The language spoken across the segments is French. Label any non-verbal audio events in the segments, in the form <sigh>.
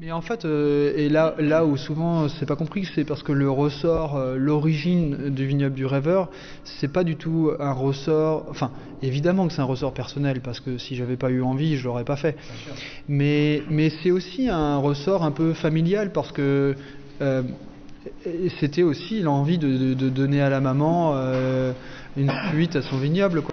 Mais en fait, euh, et là, là où souvent c'est pas compris, c'est parce que le ressort, euh, l'origine du vignoble du rêveur, c'est pas du tout un ressort. Enfin, évidemment que c'est un ressort personnel, parce que si j'avais pas eu envie, je l'aurais pas fait. Mais, mais c'est aussi un ressort un peu familial, parce que euh, c'était aussi l'envie de, de- de donner à la maman euh, une suite à son vignoble. Quoi.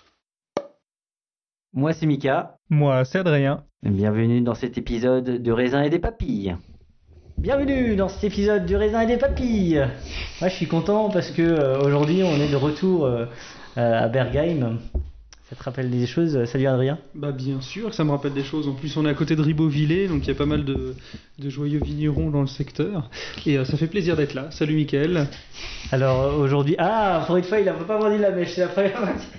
Moi c'est Mika, Moi, c'est Adrien. bienvenue dans cet épisode du raisin et des papilles. Bienvenue dans cet épisode du raisin et des papilles. Moi je suis content parce que euh, aujourd'hui on est de retour euh, euh, à Bergheim. Ça te rappelle des choses? Salut Adrien. Bah bien sûr que ça me rappelle des choses. En plus, on est à côté de Ribeauvillé, donc il y a pas mal de, de joyeux vignerons dans le secteur. Et euh, ça fait plaisir d'être là. Salut Mickaël. Alors euh, aujourd'hui, ah pour une fois il a pas vendu la mèche, il a failli,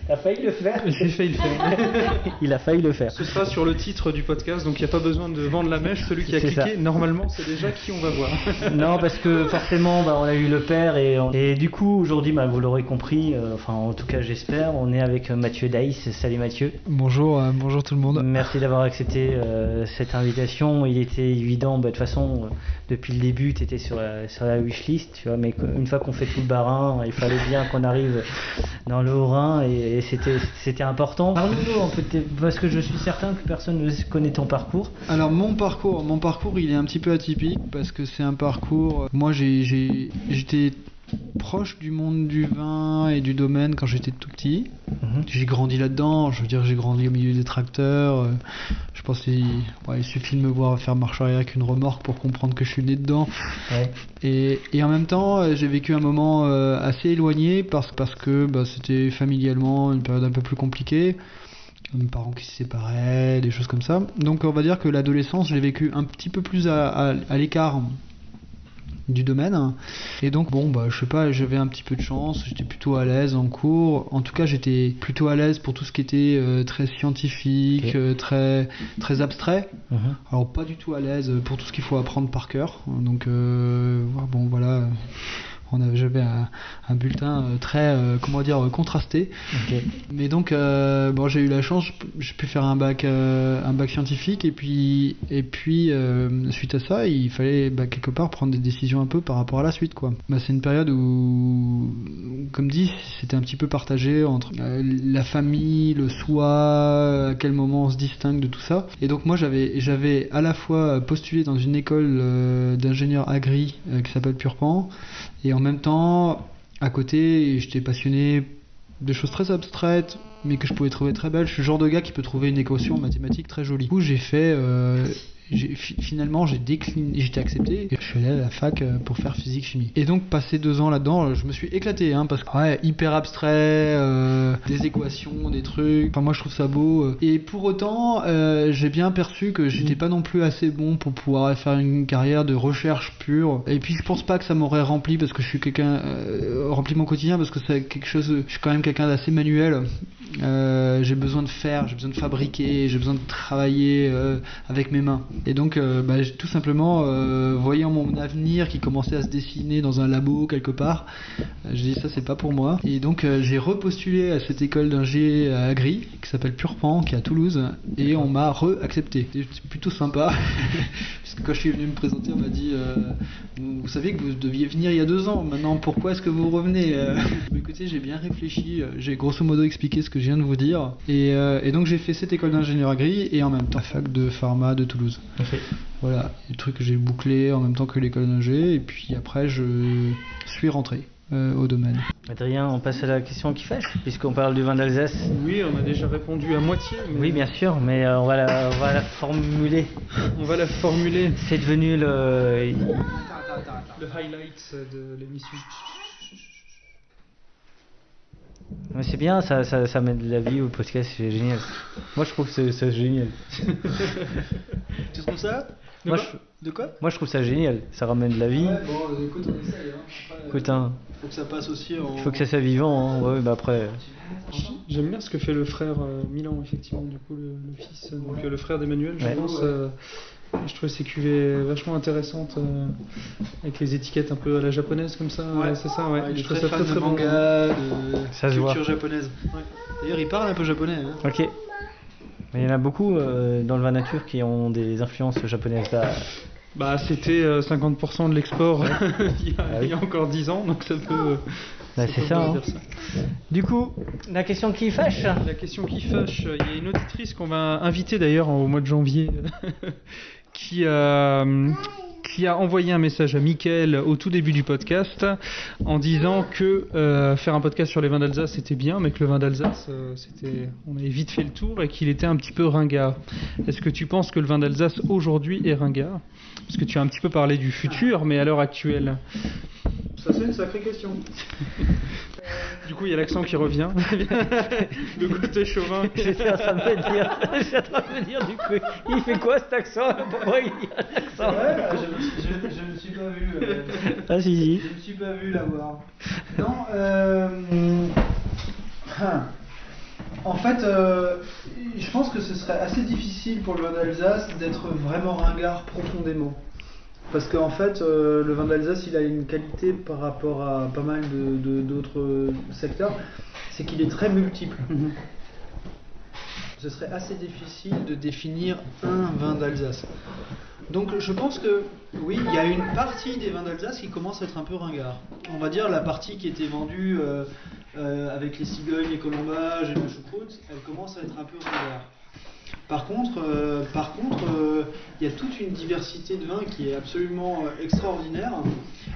il a failli le faire. <laughs> J'ai failli le faire. il a failli le faire. Ce sera sur le titre du podcast, donc il n'y a pas besoin de vendre la mèche. Celui qui a cliqué, ça. normalement, c'est déjà qui on va voir. <laughs> Non parce que forcément bah, on a eu le père et, on- et du coup aujourd'hui bah, vous l'aurez compris, euh, enfin en tout cas j'espère, on est avec Mathieu Daïs. Salut Mathieu. Bonjour, euh, bonjour tout le monde. Merci d'avoir accepté euh, cette invitation. Il était évident, bah, toute façon, euh, depuis le début, tu étais sur la, sur la wishlist, tu vois, mais une fois qu'on fait tout le barin, il fallait bien qu'on arrive dans le Haut-Rhin et, et c'était, c'était important. De parce que je suis certain que personne ne connaît ton parcours. Alors mon parcours, mon parcours, il est un petit peu atypique parce que c'est un parcours. Moi, j'ai, j'ai- j'étais proche du monde du vin et du domaine quand j'étais tout petit. Mhm. J'ai grandi là-dedans. Je veux dire, j'ai grandi au milieu des tracteurs. euh, Je pense qu'il ouais, suffit de me voir faire marche arrière avec une remorque pour comprendre que je suis né dedans. Ouais. Et, et en même temps, euh, j'ai vécu un moment euh, assez éloigné parce, parce que bah, c'était familialement une période un peu plus compliquée. Mes parents qui se séparaient, des choses comme ça. Donc on va dire que l'adolescence, j'ai vécu un petit peu plus à, à- à l'écart du domaine. Et donc bon, bah, je sais pas, j'avais un petit peu de chance, j'étais plutôt à l'aise en cours. En tout cas, j'étais plutôt à l'aise pour tout ce qui était euh, très scientifique, euh, très, très abstrait. Mhm. Alors pas du tout à l'aise pour tout ce qu'il faut apprendre par cœur. Donc euh, bon voilà, on avait j'avais un, un bulletin euh, très euh, comment dire contrasté. Mais donc euh, bon j'ai eu la chance, j'ai pu faire un bac un bac scientifique et puis et puis suite à ça il fallait bah, quelque part prendre des décisions un peu par rapport à la suite quoi. Bah, c'est une période où comme dit c'était un petit peu partagé entre la famille, le soi, à quel moment on se distingue de tout ça. Et donc moi j'avais j'avais à la fois postulé dans une école euh, d'ingénieur agri qui s'appelle Purpan et en même temps à côté j'étais passionné de choses très abstraites mais que je pouvais trouver très belles. Je suis le genre de gars qui peut trouver une équation mathématique très jolie. Du j'ai fait euh, finalement j'ai décliné, j'étais accepté et je suis allé à la fac euh, pour faire physique chimie. Et donc passé deux ans là-dedans, euh, je me suis éclaté hein, parce que ouais, hyper abstrait, euh, des équations, des trucs. Enfin moi je trouve ça beau. Et pour autant, j'ai bien perçu que j'étais pas non plus assez bon pour pouvoir faire une carrière de recherche pure. Et puis je pense pas que ça m'aurait rempli parce que je suis quelqu'un rempli mon quotidien parce que c'est quelque chose. Je suis quand même quelqu'un d'assez manuel. J'ai besoin de faire, j'ai besoin de fabriquer, j'ai besoin de travailler avec mes mains. Et donc, euh, bah, tout simplement, euh, voyant mon avenir qui commençait à se dessiner dans un labo quelque part, euh, j'ai dit ça c'est pas pour moi. Et donc j'ai repostulé à cette école d'ingé à Agri qui s'appelle Purpan, qui est à Toulouse, et on m'a re-accepté. C'est plutôt sympa, <laughs> parce que quand je suis venu me présenter, on m'a dit, vous savez que vous deviez venir il y a deux ans. Maintenant, pourquoi est-ce que vous revenez <laughs> Écoutez, j'ai bien réfléchi. J'ai grosso modo expliqué ce que je viens de vous dire, et, et donc j'ai fait cette école d'ingénieur agri et en même temps la fac de pharma de Toulouse. Voilà, le truc que j'ai bouclé en même temps que l'école d'ingé, et puis après je suis rentré euh, au domaine. Adrien, on passe à la question qui fâche, puisqu'on parle du vin d'Alsace. Oui, on a déjà répondu à moitié. mais Oui, bien sûr, mais euh, on, va la, on va la formuler. On va la formuler. C'est devenu le. Le highlight de l'émission. Mais c'est bien, ça, ça, ça met de la vie au podcast, c'est génial. Moi, je trouve que c'est- c'est génial. <laughs> Tu trouves ça? Moi, quoi? je, De quoi? moi, je trouve ça génial. Ça ramène de la vie. bon, écoute, on essaye. Hein. Écoute, hein, faut que ça passe aussi en. il faut que ça soit vivant. Hein. Ouais, bah après. J'aime bien ce que fait le frère euh, Milan, effectivement, du coup, le, le fils, euh, donc euh, le frère d'Emmanuel, je Ouais. pense. euh, je trouvais ces cuvées vachement intéressantes, euh, avec les étiquettes un peu à la japonaise comme ça. Ouais. ouais, c'est ça, ouais. Ouais, je très ça très très bon. manga, de Ça culture voit. japonaise. D'ailleurs, il parle un peu japonais. Hein. Ok. Mais il y en a beaucoup euh, dans le vin nature qui ont des influences japonaises. Bah, Bah, c'était euh, 50% de l'export <laughs> il, y a- Ah oui. il y a encore 10 ans, donc ça peut. euh, bah, ça c'est ça. hein. ça. Du coup, la question qui fâche. La question qui fâche, il y a une auditrice qu'on va inviter d'ailleurs au mois de janvier <laughs> qui, euh, qui a envoyé un message à Mickaël au tout début du podcast en disant que euh, faire un podcast sur les vins d'Alsace c'était bien, mais que le vin d'Alsace, euh, on avait vite fait le tour et qu'il était un petit peu ringard. Est-ce que tu penses que le vin d'Alsace aujourd'hui est ringard? Parce que tu as un petit peu parlé du futur, mais à l'heure actuelle. Ça, c'est une sacrée question. <laughs> Du coup, il y a l'accent qui revient. <laughs> le côté chauvin. J'étais en train de me dire, j'étais en train de me dire du coup, il fait quoi cet accent? Pourquoi il y a un accent je, je, me suis pas vu. euh, <laughs> Ah si si. je me suis pas vu l'avoir. Non, euh, hein. En fait, euh, je pense que ce serait assez difficile pour le d'Alsace d'être vraiment ringard profondément. Parce qu'en fait, euh, le vin d'Alsace, il a une qualité par rapport à pas mal de- de- d'autres secteurs, c'est qu'il est très multiple. Ce serait assez difficile de définir un vin d'Alsace. Donc je pense que oui, il y a une partie des vins d'Alsace qui commence à être un peu ringard. On va dire la partie qui était vendue euh, euh, avec les cigognes, les colombages et le choucroute, elle commence à être un peu ringard. Par contre, euh, par contre, euh, il y a toute une diversité de vins qui est absolument euh, extraordinaire.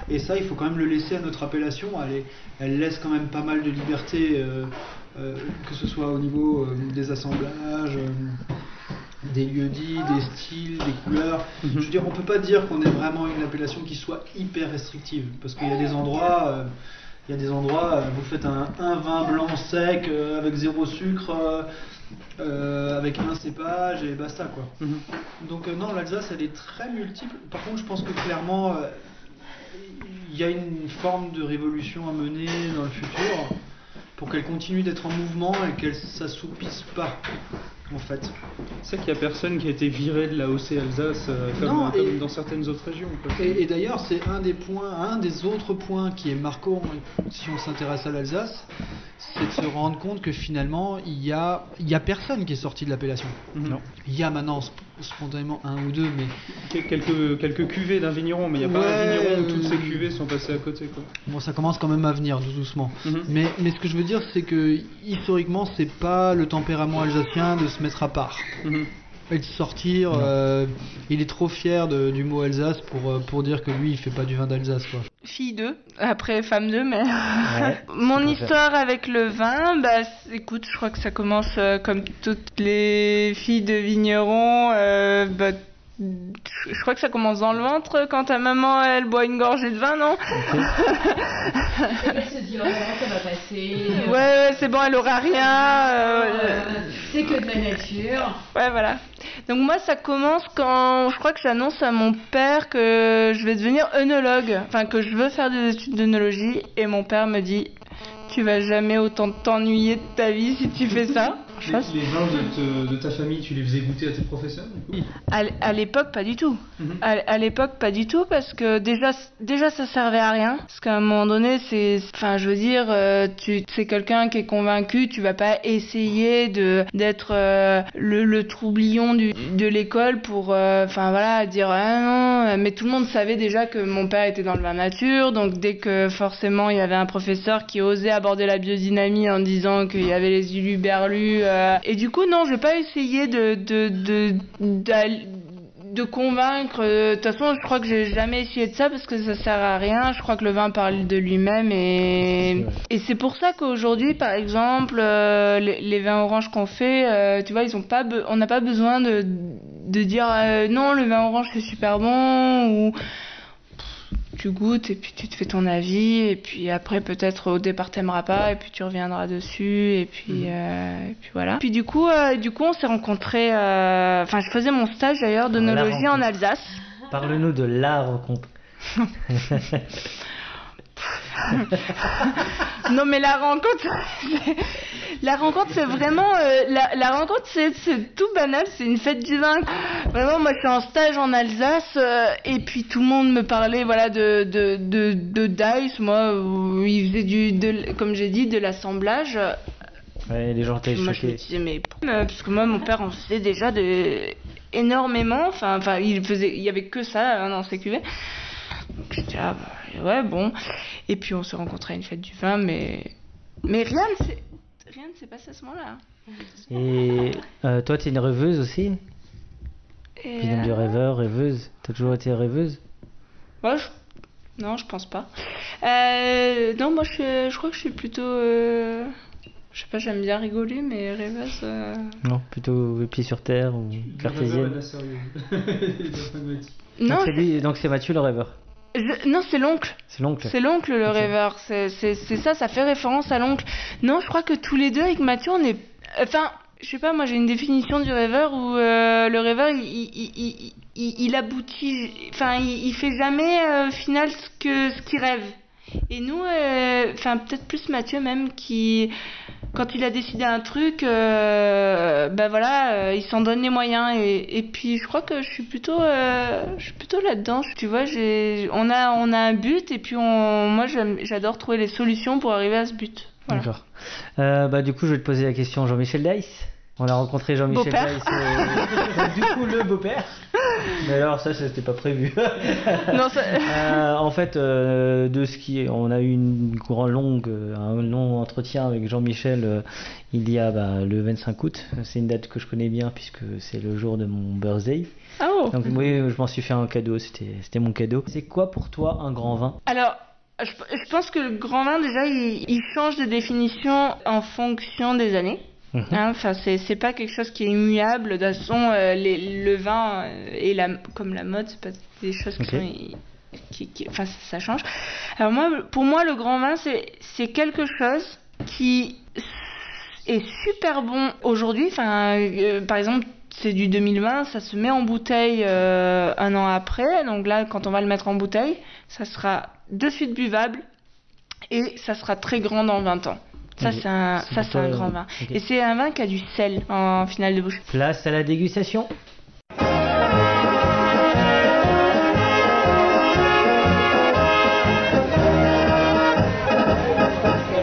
Et ça, il faut quand même le laisser à notre appellation. Elle, est- elle laisse quand même pas mal de liberté, euh, que ce soit au niveau des assemblages, des lieux dits, des styles, des couleurs. Je veux dire, on peut pas dire qu'on est vraiment une appellation qui soit hyper restrictive, parce qu'il y a des endroits. euh, il y a des endroits, euh, vous faites un, un vin blanc sec euh, avec zéro sucre, euh, avec un cépage et basta quoi. Donc euh, non, l'Alsace elle est très multiple. Par contre, je pense que clairement il y a une forme de révolution à mener dans le futur pour qu'elle continue d'être en mouvement et qu'elle s'assoupisse pas en fait. C'est qu'il n'y a personne qui a été viré de la OC Alsace euh, comme, Non, comme et- dans certaines autres régions. quoi. Et, et d'ailleurs, c'est un des points, un des autres points qui est marquant si on s'intéresse à l'Alsace, c'est de se rendre compte que finalement, il y a, il y a personne qui est sorti de l'appellation. Non. Il y a maintenant sp- spontanément un ou deux, mais Quel- Quelques, quelques cuvées d'un vigneron, mais il n'y a pas un vigneron où toutes euh, ces cuvées sont passées à côté. Quoi. bon, ça commence quand même à venir tout doucement. Mhm. Mais, mais ce que je veux dire, c'est que historiquement, c'est pas le tempérament alsacien de se mettre à part. Mhm. Et de sortir, euh, il est trop fier de- du mot Alsace pour, euh, pour dire que lui, il fait pas du vin d'Alsace, quoi. Fille 2, après femme 2, mais... Ouais. <laughs> Mon histoire avec le vin, bah écoute, je crois que ça commence euh, comme toutes les filles de vignerons. euh, bah, je je crois que ça commence dans le ventre quand ta maman elle boit une gorgée de vin, non Elle se dit, oh, ça va passer. <laughs> Ouais, ouais, c'est bon, elle aura rien. euh, Euh, c'est que de la nature. Ouais, voilà. Donc moi, ça commence quand je crois que j'annonce à mon père que je vais devenir œnologue, enfin que je veux faire des études d'œnologie, et mon père me dit, tu vas jamais autant t'ennuyer de ta vie si tu fais ça. Chose. Les, vins de, ta famille, tu les faisais goûter à tes professeurs du coup? À, l'époque, pas du tout. Mhm. À, à l'époque, pas du tout, parce que déjà, déjà, ça servait à rien. Parce qu'à un moment donné, c'est, enfin, je veux dire, euh, tu, c'est quelqu'un qui est convaincu, tu vas pas essayer de d'être euh, le, le troublion du, de l'école pour, euh, enfin voilà, dire ah non. Mais tout le monde savait déjà que mon père était dans le vin nature, donc dès que forcément il y avait un professeur qui osait aborder la biodynamie en disant qu'il y avait les uluberlus, euh, et du coup non, je vais pas essayer de de de de convaincre. euh, De toute façon, je crois que j'ai jamais essayé de ça parce que ça sert à rien. Je crois que le vin parle de lui-même et et c'est pour ça qu'aujourd'hui, par exemple, euh, les, les vins oranges qu'on fait, euh, tu vois, ils ont pas, be- on n'a pas besoin de de dire non, le vin orange c'est super bon ou tu goûtes et puis tu te fais ton avis et puis après peut-être au départ t'aimeras pas et puis tu reviendras dessus et puis euh, et puis voilà puis du coup euh, du coup on s'est rencontrés euh, enfin je faisais mon stage d'ailleurs d'onologie en. Alsace Parle-nous de la rencontre. <laughs> <laughs> non mais la rencontre <laughs> la rencontre c'est vraiment euh, la, la rencontre c'est tout banal c'est une fête du vin vraiment moi je suis en stage en Alsace euh, et puis tout le monde me parlait voilà de de de, de Dice. Moi où ils faisaient du de, comme j'ai dit de l'assemblage. Ouais, les gens étaient moi je me choqués. disais mais euh, parce que moi mon père en faisait déjà de énormément enfin enfin il faisait il y avait que ça hein, dans ses cuvées. Donc j'étais ah bah, ouais bon. Et puis on s'est rencontrés à une fête du vin mais mais rien ne s'est rien ne s'est passé à ce moment-là. Et euh, toi, t'es une rêveuse aussi? Et Puis du euh, rêveur, rêveuse. T'as toujours été rêveuse? Ouais, je- non je pense pas. Euh, non moi je, je crois que je suis plutôt euh, je sais pas j'aime bien rigoler mais rêveuse euh, Non, plutôt les pieds sur terre ou cartésienne. <laughs> non donc c'est lui- donc c'est Mathieu le rêveur. Je- non c'est l'oncle C'est l'oncle. C'est l'oncle le rêveur, c'est c'est- c'est ça, ça fait référence à l'oncle. Non, je crois que tous les deux avec Mathieu, on est. Enfin, je sais pas, moi j'ai une définition du rêveur où euh, le rêveur il, il, il, il, il aboutit. Enfin, il, fait jamais euh, final ce que ce qu'il rêve. Et nous, euh, enfin peut-être plus Mathieu même qui. Quand il a décidé un truc, euh, ben voilà, euh, il s'en donne les moyens et, puis je crois que je suis plutôt, je suis plutôt là-dedans. Tu vois, on a, on a un but et puis on, moi j'adore trouver les solutions pour arriver à ce but. D'accord. Bah, du coup, je vais te poser la question Jean-Michel Dice. On a rencontré Jean-Michel. Dice. euh, <laughs> du coup, le beau-père. Mais alors, ça, c'était pas prévu. Non, ça- Euh, en fait, euh, de ce qui est, on a eu une grande longue, un long entretien avec Jean-Michel euh, il y a bah, le 25 août. C'est une date que je connais bien puisque c'est le jour de mon birthday. Ah oh. Donc oui, je m'en suis fait un cadeau. C'était, c'était mon cadeau. C'est quoi pour toi un grand vin? Alors, je, je pense que le grand vin déjà, il, il change de définition en fonction des années. Hein, Enfin, c'est c'est pas quelque chose qui est immuable. De toute façon, euh, les- le vin euh, et la, comme la mode, c'est pas des choses qui enfin, ça, change. Alors moi, pour moi, le grand vin, c'est c'est quelque chose qui est super bon aujourd'hui. Enfin, euh, par exemple, c'est du 2020, ça se met en bouteille euh, un an après. Donc là, quand on va le mettre en bouteille, ça sera de suite buvable et ça sera très grand dans 20 ans. Ça, c'est un, ça, c'est un grand vin. Et c'est un vin qui a du sel en finale de bouche. Place à la dégustation.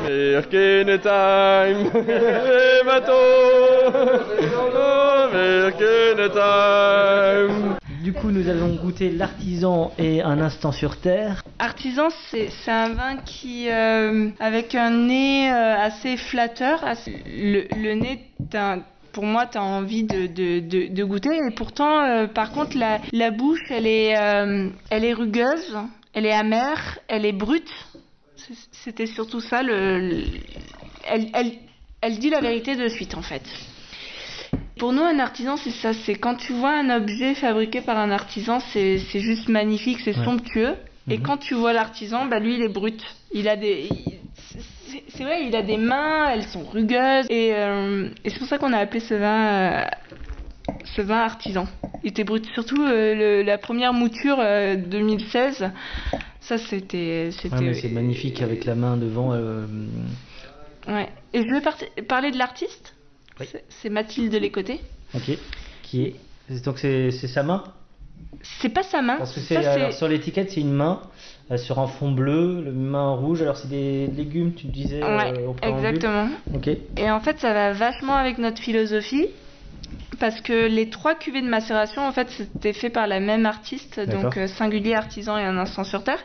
Virkene time, <laughs> bateau, <laughs> Virkene time. Du coup, nous avons goûté l'artisan et un instant sur terre. Artisan, c'est un vin qui, euh, avec un nez euh, assez flatteur, le, nez, pour moi, tu as envie de, goûter. Et pourtant, euh, par contre, la, bouche, elle est, elle est rugueuse, elle est amère, elle est brute. C'était surtout ça. Le, le- elle, elle, elle dit la vérité de suite, en fait. Pour nous, un artisan, c'est ça. C'est quand tu vois un objet fabriqué par un artisan, c'est juste magnifique, c'est Ouais. somptueux. Et Mhm. quand tu vois l'artisan, bah lui, il est brut. Il a des, c'est- vrai, il a des mains, elles sont rugueuses. Et, euh, et c'est pour ça qu'on a appelé ce vin, euh, ce vin artisan. Il était brut. Surtout euh, le- la première mouture euh, 2016. Ça, c'était. Ouais, mais c'est magnifique avec la main devant. Ouais. Et je vais parler de l'artiste? C'est- C'est Mathilde Lécoté. Ok. Qui est donc c'est sa main? C'est pas sa main. Parce que ça, sur l'étiquette c'est une main euh, sur un fond bleu, le main rouge. Alors c'est des légumes, tu disais. euh, Ouais, au préambule. exactement. Ok. Et en fait, ça va vachement avec notre philosophie. Parce que les trois cuvées de macération, en fait, c'était fait par la même artiste, donc euh, singulier, artisan et un instant sur terre.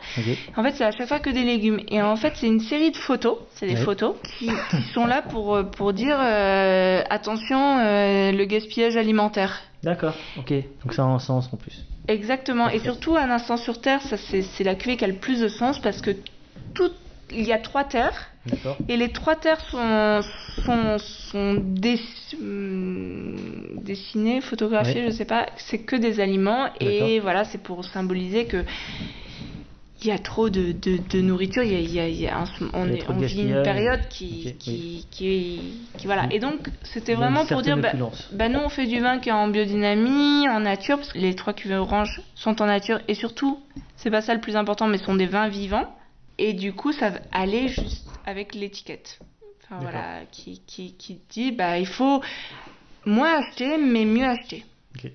En fait, c'est à chaque fois que des légumes. Et en fait, c'est une série de photos, c'est des Ouais. photos qui, qui sont là pour, euh, pour dire euh, attention, euh, le gaspillage alimentaire. D'accord. Ok. Donc ça a un sens en plus. Exactement. Et surtout, un instant sur terre, ça c'est c'est la cuvée qui a le plus de sens parce que tout, il y a trois terres. Et les trois terres sont, sont, sont dess- hum, dessinées, photographiées, Ouais. je sais pas. C'est que des aliments. Et voilà, c'est pour symboliser que il y a trop de, de, de nourriture. Il y a, il y a- il y a un- on, est, vit une période qui, Ok, qui, qui, qui- voilà. Et donc, c'était vraiment pour dire, bah, bah, nous on fait du vin qui est en biodynamie, en nature, parce que les trois cuvées oranges sont en nature. Et surtout, c'est pas ça le plus important, mais sont des vins vivants. Et du coup, ça va aller juste avec l'étiquette. Enfin, voilà, qui, qui, qui dit, bah, il faut moins acheter, mais mieux acheter. Ok.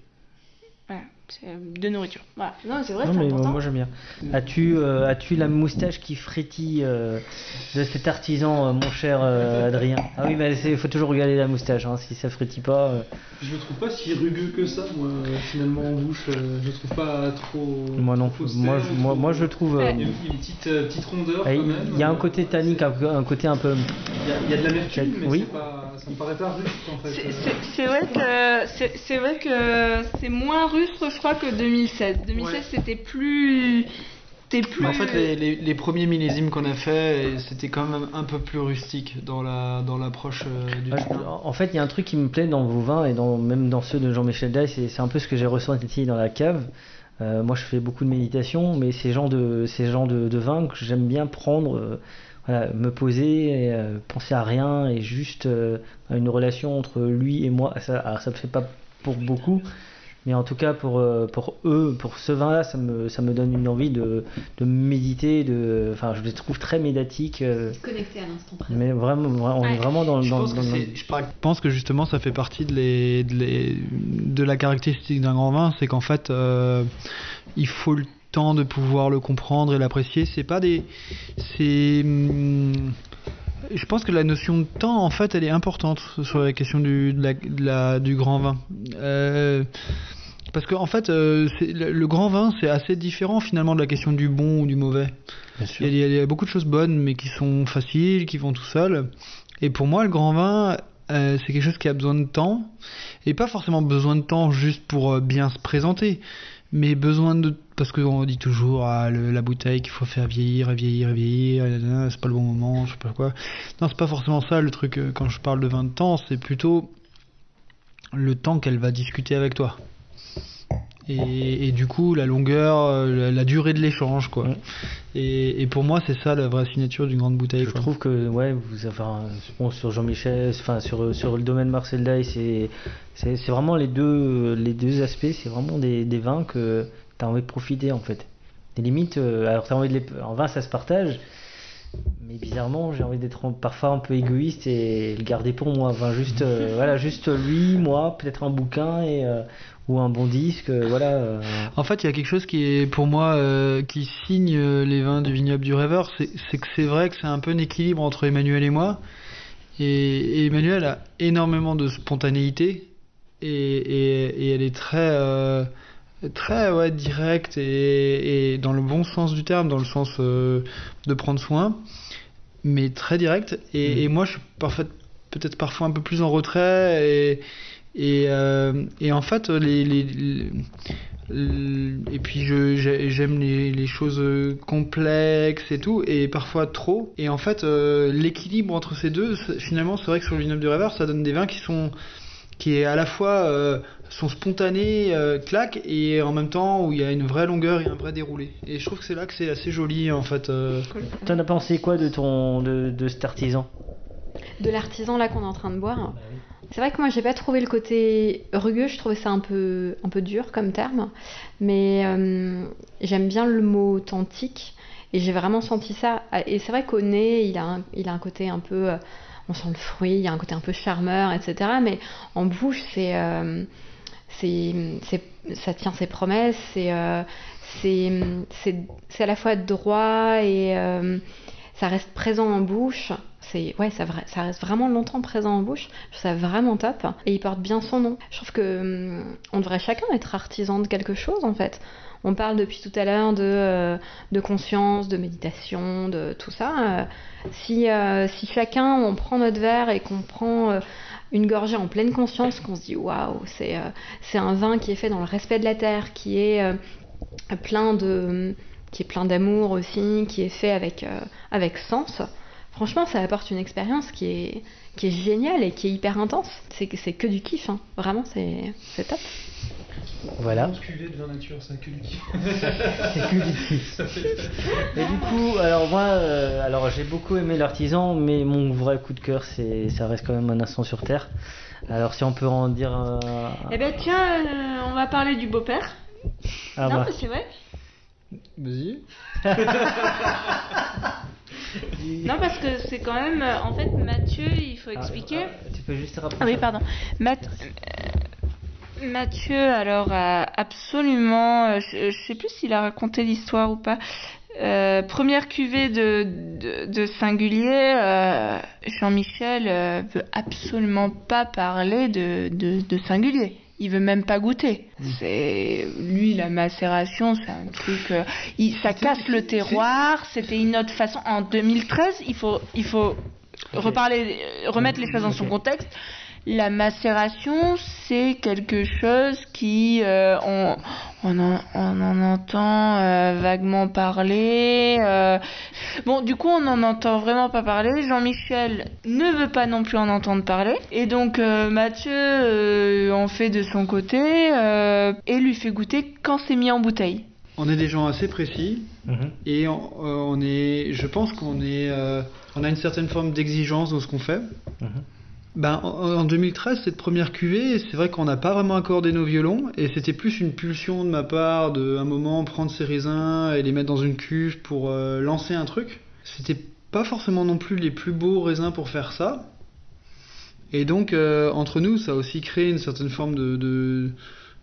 De nourriture. Voilà. Non, c'est vrai, Non, mais important. moi j'aime bien. As-tu euh, as-tu la moustache qui frétille euh, de cet artisan, euh, mon cher euh, Adrien? Ah oui, mais il faut toujours regarder la moustache, hein, si ça frétille pas. euh, Je le trouve pas si rugueux que ça, moi, finalement, en bouche. euh, je le trouve pas trop. Moi non. trop Moi, je- moi, moi je trouve. euh, Il y a une, petite, euh, petite rondeur ah, quand il même. il y a un côté tannique, un, un côté un peu. Il y a, il y a de l'amertume, mais Oui. c'est pas, ça me paraît pas russe en fait. C'est- c'est- C'est vrai que c'est c'est vrai que c'est moins rustre, je crois, que 2016. 2016, Ouais. c'était plus, en fait, les, les- les premiers millésimes qu'on a fait, c'était quand même un peu plus rustique dans la dans l'approche euh, du Ah, je- en fait, il y a un truc qui me plaît dans vos vins et dans, même dans ceux de Jean-Michel Day, c'est un peu ce que j'ai ressenti dans la cave. Euh, moi, je fais beaucoup de méditation, mais ces genres de, ces genres de, de vins que j'aime bien prendre, euh, voilà, me poser, et, euh, penser à rien et juste euh, à une relation entre lui et moi. Ça, alors, ça me fait pas pour beaucoup, mais en tout cas pour, euh, pour eux, pour ce vin-là, ça me, ça me donne une envie de, de méditer, de, enfin, je les trouve très médiatiques. euh, Connecté à l'instant présent. mais vraiment, vra- on est vraiment dans, Je dans, pense, que dans- je pense que justement ça fait partie de, les, de, les- de la caractéristique d'un grand vin, c'est qu'en fait euh, il faut le temps de pouvoir le comprendre et l'apprécier. C'est pas des, c'est, hum, je pense que la notion de temps en fait elle est importante sur la question du, de la- de la- du grand vin. Euh, parce qu'en en fait, euh, le, le grand vin, c'est assez différent finalement de la question du bon ou du mauvais. Il y, a, il y a beaucoup de choses bonnes, mais qui sont faciles, qui vont tout seuls. Et pour moi, le grand vin, euh, c'est quelque chose qui a besoin de temps. Et pas forcément besoin de temps juste pour bien se présenter, mais besoin de. Parce qu'on dit toujours, ah, le- la bouteille qu'il faut faire vieillir et vieillir et vieillir, c'est pas le bon moment, je sais pas quoi. Non, c'est pas forcément ça le truc. euh, Quand je parle de vin de temps, c'est plutôt le temps qu'elle va discuter avec toi. Et, et du coup, la longueur, euh, la, la durée de l'échange, quoi. Ouais. Et, et pour moi, c'est ça la vraie signature d'une grande bouteille. Je quoi. trouve que ouais, vous avez un- bon, sur Jean-Michel, enfin sur sur le domaine Marcel Day, c'est c'est c'est vraiment les deux les deux aspects, c'est vraiment des, des vins que tu as envie de profiter en fait. Des limites euh, alors t'as envie de les en vin ça se partage. Mais bizarrement, j'ai envie d'être parfois un peu égoïste et le garder pour moi. Enfin, juste, euh, <laughs> voilà, juste lui, moi, peut-être un bouquin et, euh, ou un bon disque, voilà. En fait, il y a quelque chose qui est pour moi qui signe les vins du vignoble du rêveur, c'est que c'est vrai que c'est un peu un équilibre entre Emmanuel et moi. Et, et Emmanuel a énormément de spontanéité et, et, et elle est très très ouais, directe et, et dans le bon sens du terme, dans le sens euh, de prendre soin, mais très directe. Et, et moi, je suis peut-être parfois un peu plus en retrait et et, euh, et en fait, les, les, et puis j'aime les, les choses complexes et tout, et parfois trop. Et en fait, euh, l'équilibre entre ces deux, finalement, c'est vrai que sur le vignoble du rêveur, ça donne des vins qui sont qui est à la fois euh, sont spontanés, euh, clac, et en même temps où il y a une vraie longueur et un vrai déroulé. Et je trouve que c'est là que c'est assez joli en fait. euh. T'en as pensé quoi de ton de, de cet artisan? De l'artisan là qu'on est en train de boire. C'est vrai que moi j'ai pas trouvé le côté rugueux, je trouvais ça un peu, un peu dur comme terme, mais euh, j'aime bien le mot authentique et j'ai vraiment senti ça. Et c'est vrai qu'au nez il a un, il a un côté un peu, euh, on sent le fruit, il y a un côté un peu charmeur, etc. Mais en bouche, c'est, euh, c'est, c'est, ça tient ses promesses, c'est, euh, c'est, c'est, c'est à la fois droit et euh, ça reste présent en bouche. C'est, ouais, ça, reste vraiment longtemps présent en bouche. Je trouve ça vraiment top. Et il porte bien son nom. Je trouve que hum, on devrait chacun être artisan de quelque chose en fait. On parle depuis tout à l'heure de, euh, conscience, de méditation, de tout ça. Euh, si, euh, si chacun, on prend notre verre et qu'on prend une gorgée en pleine conscience, qu'on se dit waouh, c'est un vin qui est fait dans le respect de la terre, qui est plein de qui est plein d'amour aussi, qui est fait avec, avec sens. Franchement, ça apporte une expérience qui est, qui est géniale et qui est hyper intense. C'est que du kiff, hein. vraiment, c'est top. Voilà. cuvée de vin nature, ça que du kiff. C'est que du kiff. Et du coup, alors moi, euh, alors j'ai beaucoup aimé l'artisan, mais mon vrai coup de cœur, c'est, ça reste quand même un instant sur terre. Alors si on peut en dire. euh, Eh ben tiens, euh, on va parler du beau-père. ah non, bah. c'est vrai. Vas-y. <laughs> Non, parce que c'est quand même. En fait, Mathieu, il faut expliquer. Ah, Tu peux juste rapprocher. Ah oui, pardon. Math- Mathieu, alors, a absolument. euh, Je, je sais plus s'il a raconté l'histoire ou pas. Euh, première cuvée de, de, de singulier, euh, Jean-Michel euh, veut absolument pas parler de, de, de singulier. Il veut même pas goûter. C'est lui la macération, c'est un truc. euh, il, ça casse le terroir. C'était une autre façon. En 2013, il faut il faut reparler, euh, remettre les choses dans son contexte. La macération, c'est quelque chose qui, euh, on, on, en, on en entend euh, vaguement parler. euh. Bon, du coup, on n'en entend vraiment pas parler. Jean-Michel ne veut pas non plus en entendre parler. Et donc, euh, Mathieu euh, en fait de son côté euh, et lui fait goûter quand c'est mis en bouteille. On est des gens assez précis Mhm. et on, euh, on est, je pense qu'on est, euh, on a une certaine forme d'exigence dans ce qu'on fait. Mhm. Ben, en, en 2013, cette première cuvée, c'est vrai qu'on n'a pas vraiment accordé nos violons et c'était plus une pulsion de ma part de, un moment, prendre ces raisins et les mettre dans une cuve pour euh, lancer un truc. C'était pas forcément non plus les plus beaux raisins pour faire ça. Et donc, euh, entre nous, ça a aussi créé une certaine forme de,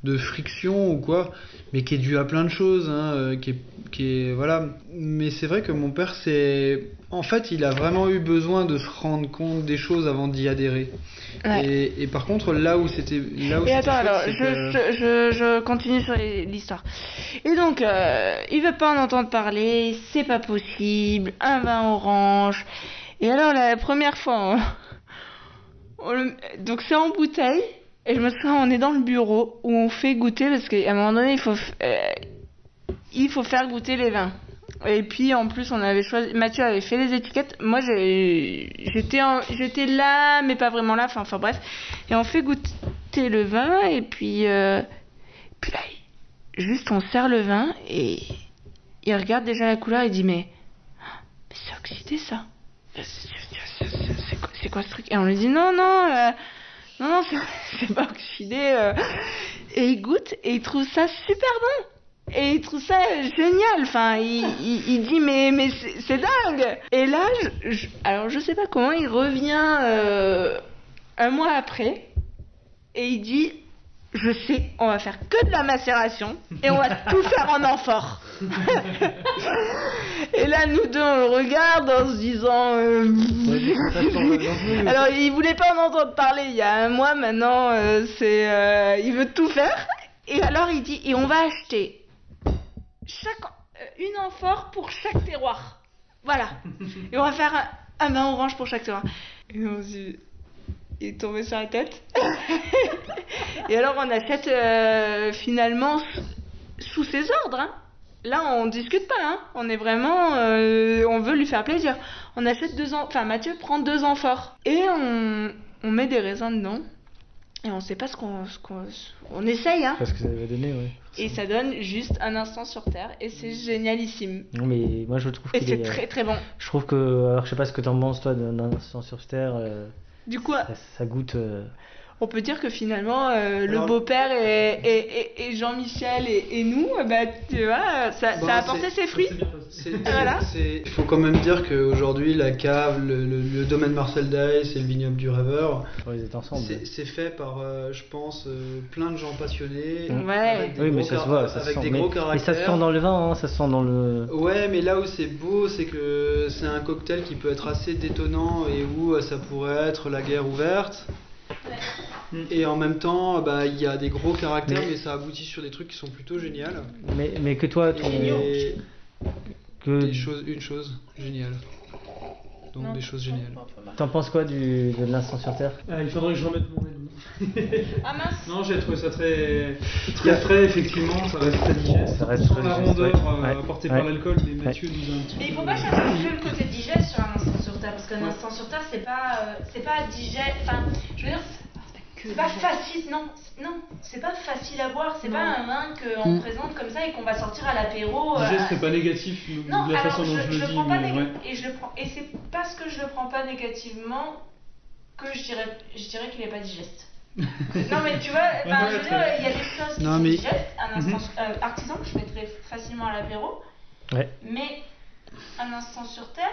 de friction ou quoi, mais qui est due à plein de choses, hein, euh, qui, est, qui est voilà. Mais c'est vrai que mon père, c'est, en fait, il a vraiment eu besoin de se rendre compte des choses avant d'y adhérer. Ouais. Et, et par contre, là où c'était, là où Et attends, chouette, alors, je, que- je, je, je continue sur l'histoire. Et donc, euh, il veut pas en entendre parler, c'est pas possible, un vin orange. Et alors, la première fois, on- on le- donc c'est en bouteille, et je me souviens, on est dans le bureau où on fait goûter, parce qu'à un moment donné, il faut, euh, il faut faire goûter les vins. Et puis en plus on avait choisi, Mathieu avait fait les étiquettes. Moi j'étais j'étais là mais pas vraiment là. Enfin bref. Et on fait goûter le vin et puis euh, puis là juste on sert le vin et il regarde déjà la couleur et dit mais, mais c'est oxydé ça. C'est quoi ce truc? Et on lui dit non non euh, non non <laughs> c'est- pas oxydé. euh. Et il goûte et il trouve ça super bon. Et il trouve ça génial. Enfin, il, dit mais mais c'est c'est dingue. Et là, je, je- alors je sais pas comment il revient euh, un mois après et il dit je sais, on va faire que de la macération et on va tout faire en amphore. <laughs> et là, nous deux, on le regarde en se disant. euh, <laughs> alors, il voulait pas en entendre parler il y a un mois maintenant. euh, c'est, euh, il veut tout faire. Et alors, il dit et on va acheter chaque une amphore pour chaque terroir. Voilà. Et on va faire un, un vin orange pour chaque terroir. Et on se dit, il est tombé sur la tête. <laughs> Et alors on achète euh, finalement sous ses ordres. hein. Là on discute pas. Hein. On est vraiment, euh, on veut lui faire plaisir. On achète deux ans. Enfin Mathieu prend deux amphores et on, on met des raisins dedans. Et on sait pas ce qu'on, ce qu'on, on essaye hein. Parce que ça va donner, ouais. Et ça donne juste un instant sur Terre et c'est génialissime. Non, mais moi je trouve Et c'est est, très très bon. Je trouve que. Alors je sais pas ce que t'en penses toi d'un instant sur terre. euh, Du coup, ça, ça goûte. euh, on peut dire que finalement, euh, le beau-père et, et- et- et Jean-Michel et, et nous, euh, bah, tu vois, ça, Bon, ça a apporté c'est- ses fruits. Voilà. Il faut quand même dire qu'aujourd'hui, la cave, le, le- le domaine Marcel Dice et le vignoble du rêveur, Ils étaient ensemble. c'est c'est fait par, euh, je pense, euh, plein de gens passionnés. Ouais. Oui, mais ça se voit, ça se avec sent. des mais, gros mais caractères. ça se sent dans le vin, hein, ça se sent dans le. Ouais, mais là où c'est beau, c'est que c'est un cocktail qui peut être assez détonnant et où ça pourrait être la guerre ouverte. Et en même temps, bah, il y a des gros caractères, Mais- mais ça aboutit sur des trucs qui sont plutôt géniaux. Mais, mais que toi, ton. Et Que... des choses, une chose géniale. Donc des choses géniales. T'en penses quoi du, de l'instant sur Terre? Ah, il faudrait que je remette mon nez. Ah mince <laughs> Non, j'ai trouvé ça très, très frais, effectivement, ça reste très digeste. Ça reste Sans très la digeste, rondeur ouais. euh, Ouais. apportée Ouais. par l'alcool, mais Mathieu nous a un petit Mais il faut pas chercher que le côté digeste sur un instant sur Terre, parce qu'un Ouais. instant sur Terre, c'est pas, euh, c'est pas digeste. Enfin, je veux dire, c'est- c'est pas facile. Non, non, c'est pas facile à boire. C'est pas un vin qu'on Mm. présente comme ça et qu'on va sortir à l'apéro. euh, Digeste, c'est pas négatif de Non, la alors façon dont je, je, je le le dis, prends pas mais néga- ouais. et je le prends et c'est parce que je le prends pas négativement que je dirais je dirais qu'il est pas digeste. <laughs> non mais tu vois, je veux dire, il y a des choses qui Non, sont mais- digestes, un instant Mhm. euh, artisan que je mettrais facilement à l'apéro, Ouais. mais un instant sur terre,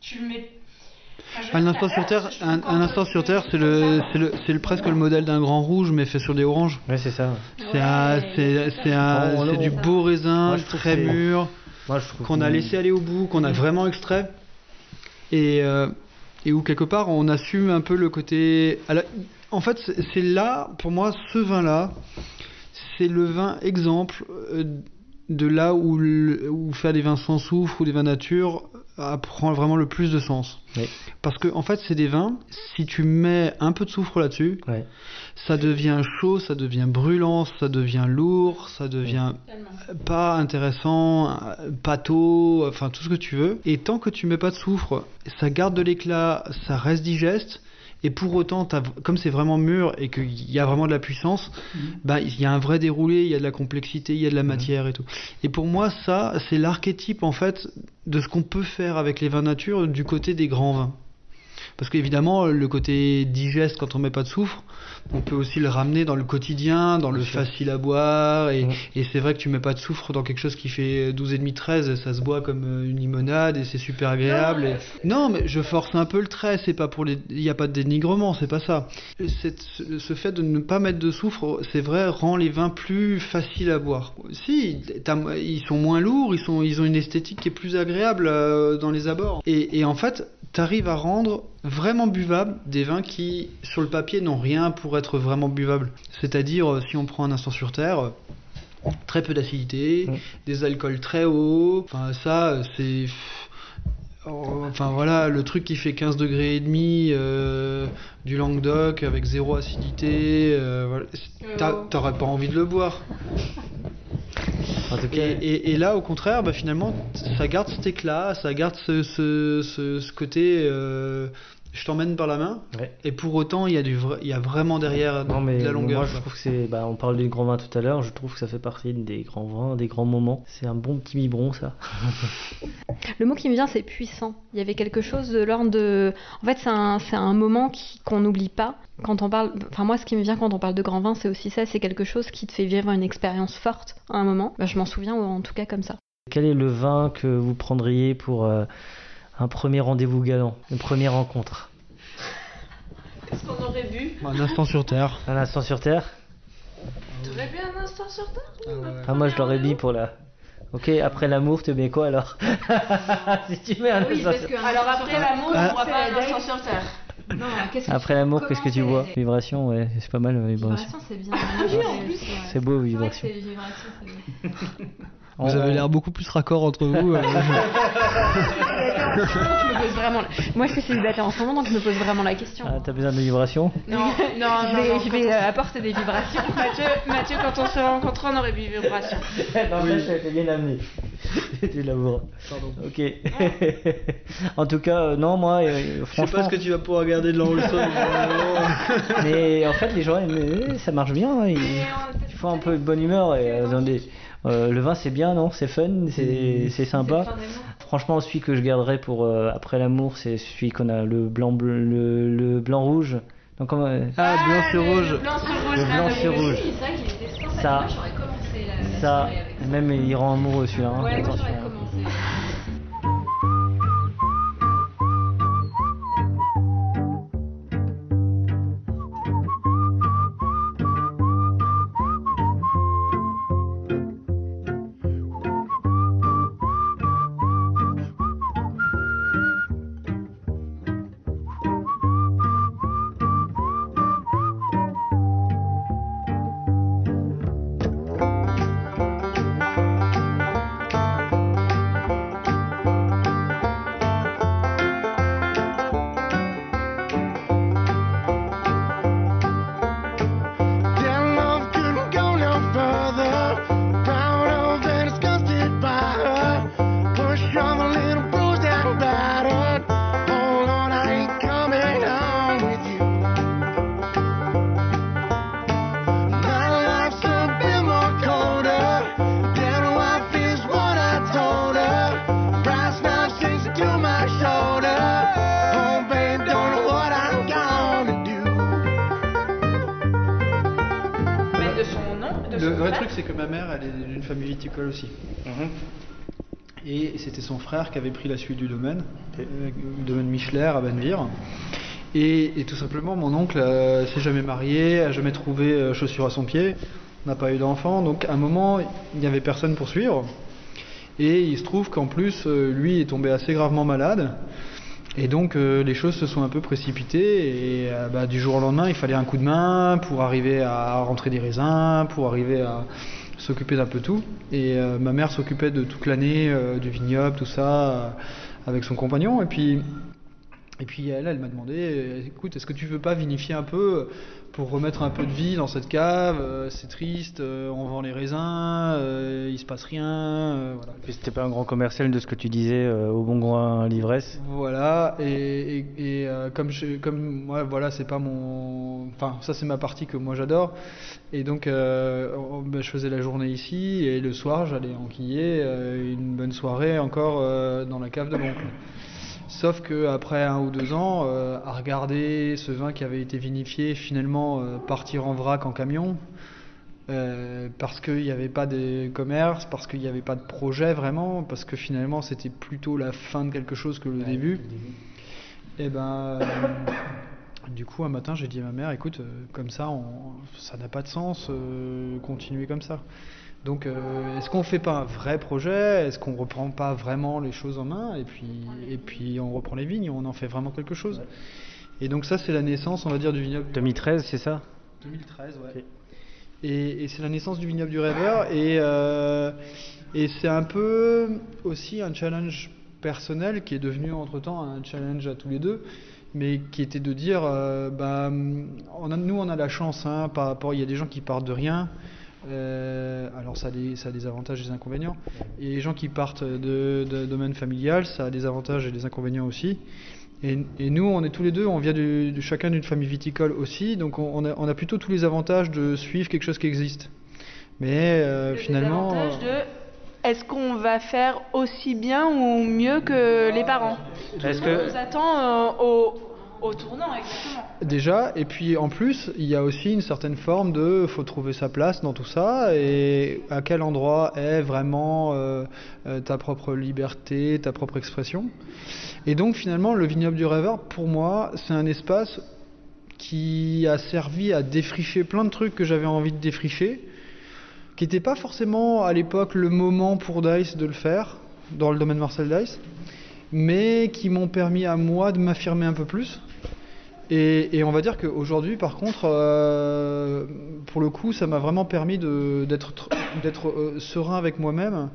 tu le mets. Un instant sur Terre, un, instant sur Terre, c'est le, c'est le, c'est le- presque le modèle d'un grand rouge, mais fait sur des oranges. Ouais, c'est ça. C'est un- c'est, c'est un- c'est du beau raisin, Moi, très mûr, Moi, qu'on a laissé aller au bout, qu'on a vraiment extrait, et, euh, et où quelque part on assume un peu le côté. la- En fait, c'est là, pour moi, ce vin-là, c'est le vin exemple euh, de là où, le- où faire des vins sans soufre ou des vins nature prend vraiment le plus de sens. Oui. Parce que en fait, c'est des vins, si tu mets un peu de soufre là-dessus, ça devient chaud, ça devient brûlant, ça devient lourd, ça devient pas intéressant, pâteau, enfin tout ce que tu veux. Et tant que tu mets pas de soufre, ça garde de l'éclat, ça reste digeste. Et pour autant, comme c'est vraiment mûr et qu'il y a vraiment de la puissance, bah, il y a un vrai déroulé, il y a de la complexité, il y a de la matière et tout. Et pour moi, ça, c'est l'archétype en fait de ce qu'on peut faire avec les vins nature du côté des grands vins. Parce qu'évidemment, le côté digeste quand on met pas de soufre, on peut aussi le ramener dans le quotidien, dans le facile à boire. Et, et c'est vrai que tu mets pas de soufre dans quelque chose qui fait 12,5 13, ça se boit comme euh, une limonade et c'est super agréable. et- Non, mais je force un peu le trait, c'est pas pour les. Il n'y a pas de dénigrement, c'est pas ça. Ce fait de ne pas mettre de soufre, c'est vrai, rend les vins plus faciles à boire. Si, ils sont moins lourds, ils, sont, ils ont une esthétique qui est plus agréable euh, dans les abords. Et, et en fait, t'arrives à rendre vraiment buvables des vins qui, sur le papier, n'ont rien pour être vraiment buvables. C'est-à-dire, euh, si on prend un instant sur terre, euh, très peu d'acidité, des alcools très hauts, enfin ça, euh, c'est... Oh, Enfin voilà, le truc qui fait 15 degrés et demi euh, du Languedoc avec zéro acidité, euh, voilà. T'aurais pas envie de le boire. En tout cas, Et, et- et là, au contraire, bah, finalement, ça garde cet éclat, ça garde ce, ce, ce- ce côté euh, je t'emmène par la main. Ouais. Et pour autant, il y, a du vrai- il y a vraiment derrière Non mais de la longueur. moi je trouve que c'est, bah, on parle des grands vins tout à l'heure, je trouve que ça fait partie des grands vins, des grands moments. C'est un bon petit biberon ça. <laughs> Le mot qui me vient, c'est puissant. Il y avait quelque chose de l'ordre de. En fait, c'est un, c'est un moment qui- qu'on n'oublie pas. Quand on parle. Enfin, moi, ce qui me vient quand on parle de grand vin, c'est aussi ça. C'est quelque chose qui te fait vivre une expérience forte à un moment. Bah, je m'en souviens, en tout cas, comme ça. Quel est le vin que vous prendriez pour euh, un premier rendez-vous galant, une première rencontre Qu'est-ce qu'on aurait bu Un instant sur terre. Un instant sur terre T'aurais bu un instant sur terre Ah moi je l'aurais mis pour la... Ok, après l'amour, tu mets quoi alors <laughs> Si tu mets un Oui, instant parce sur- que alors après l'amour, Ah. on boit pas un instant sur terre. Non, qu'est-ce Après l'amour, qu'est-ce que tu vois Vibration, ouais, c'est pas mal, euh, vibration. Vibration, c'est bien. Oui. C'est beau, vibration. vibration, c'est bien. <laughs> Vous avez l'air beaucoup plus raccord entre vous. euh, je me pose vraiment. Moi, je suis célibataire en ce moment, donc je me pose vraiment la question. Ah, t'as besoin de vibration Non, non, <laughs> je non, vais, non, je vais on- euh, apporter des vibrations. <laughs> Mathieu, Mathieu, quand on se rencontre, on aurait bu vibration. <laughs> Non, ça, je t'ai bien amené. tu l'avoueras. Pardon. Ok. en tout cas, euh, non, moi, euh, Je sais franchement. pas ce que tu vas pouvoir garder de l'enregistrement. Mais en fait, les gens, aiment- ça marche bien. hein, Ils, il faut un peu de bonne humeur. Et, euh, des- euh, le vin, c'est bien, non? C'est fun, c'est sympa. Franchement, celui que je garderai pour euh, après l'amour, c'est celui qu'on a le blanc, bleu- le, le blanc rouge. Donc, Ah, blanc sur rouge. Le blanc sur rouge. Le blanc sur. Ça. Ça, même il rend amoureux celui-là. hein, Ouais, moi, attention. Viticole aussi. Et c'était son frère qui avait pris la suite du domaine, euh, le domaine Michler à Bannevire. Et, et tout simplement, mon oncle euh, s'est jamais marié, a jamais trouvé euh, chaussures à son pied, n'a pas eu d'enfant. Donc à un moment, il n'y avait personne pour suivre. Et il se trouve qu'en plus, euh, lui est tombé assez gravement malade. Et donc euh, les choses se sont un peu précipitées et euh, bah, du jour au lendemain il fallait un coup de main pour arriver à rentrer des raisins, pour arriver à s'occuper d'un peu tout. Et euh, ma mère s'occupait de toute l'année euh, du vignoble, tout ça, euh, avec son compagnon. Et puis, et puis elle, elle m'a demandé, écoute, est-ce que tu veux pas vinifier un peu pour remettre un peu de vie dans cette cave C'est triste, on vend les raisins, il se passe rien, voilà. Et C'était pas un grand commercial de ce que tu disais au bon grain l'ivresse? Voilà, et, et- et, comme je, comme moi, voilà, c'est pas mon, enfin, ça c'est ma partie que moi j'adore, et donc euh, on- je faisais la journée ici et le soir j'allais enquiller euh, une bonne soirée encore euh, dans la cave de l'oncle. Sauf que après un ou deux ans, euh, à regarder ce vin qui avait été vinifié finalement euh, partir en vrac en camion, euh, parce qu'il n'y avait pas de commerce, parce qu'il n'y avait pas de projet vraiment, parce que finalement c'était plutôt la fin de quelque chose que le début. Et ben, euh, du coup un matin j'ai dit à ma mère, écoute, euh, comme ça, on- ça n'a pas de sens, euh, continuer comme ça. Donc, euh, est-ce qu'on fait pas un vrai projet? Est-ce qu'on reprend pas vraiment les choses en main? Et puis, et puis on reprend les vignes, on en fait vraiment quelque chose. Et donc ça, c'est la naissance, on va dire, du vignoble. 2013, c'est ça? 2013, ouais. Et, et c'est la naissance du vignoble du rêveur. Et, euh, et c'est un peu aussi un challenge personnel qui est devenu entre-temps un challenge à tous les deux, mais qui était de dire, euh, bah, on a, nous on a la chance, hein, par rapport, il y a des gens qui partent de rien. euh, alors ça a, des, ça a des avantages et des inconvénients. Et les gens qui partent de, de domaine familial, ça a des avantages et des inconvénients aussi. Et, et nous, on est tous les deux, on vient du- de chacun d'une famille viticole aussi, donc on, on a, on a plutôt tous les avantages de suivre quelque chose qui existe. Mais euh, Le finalement, de est-ce qu'on va faire aussi bien ou mieux que les parents? Est-ce On que nous attend euh, au, au tournant, exactement. Déjà, et puis en plus, il y a aussi une certaine forme de faut trouver sa place dans tout ça et à quel endroit est vraiment euh, euh, ta propre liberté, ta propre expression? Et donc finalement, le vignoble du rêveur, pour moi, c'est un espace qui a servi à défricher plein de trucs que j'avais envie de défricher, qui n'était pas forcément à l'époque le moment pour Dice de le faire, dans le domaine Marcel Dice, mais qui m'ont permis à moi de m'affirmer un peu plus. Et, on va dire qu'aujourd'hui, par contre, euh, pour le coup, ça m'a vraiment permis d'être euh, serein avec moi-même.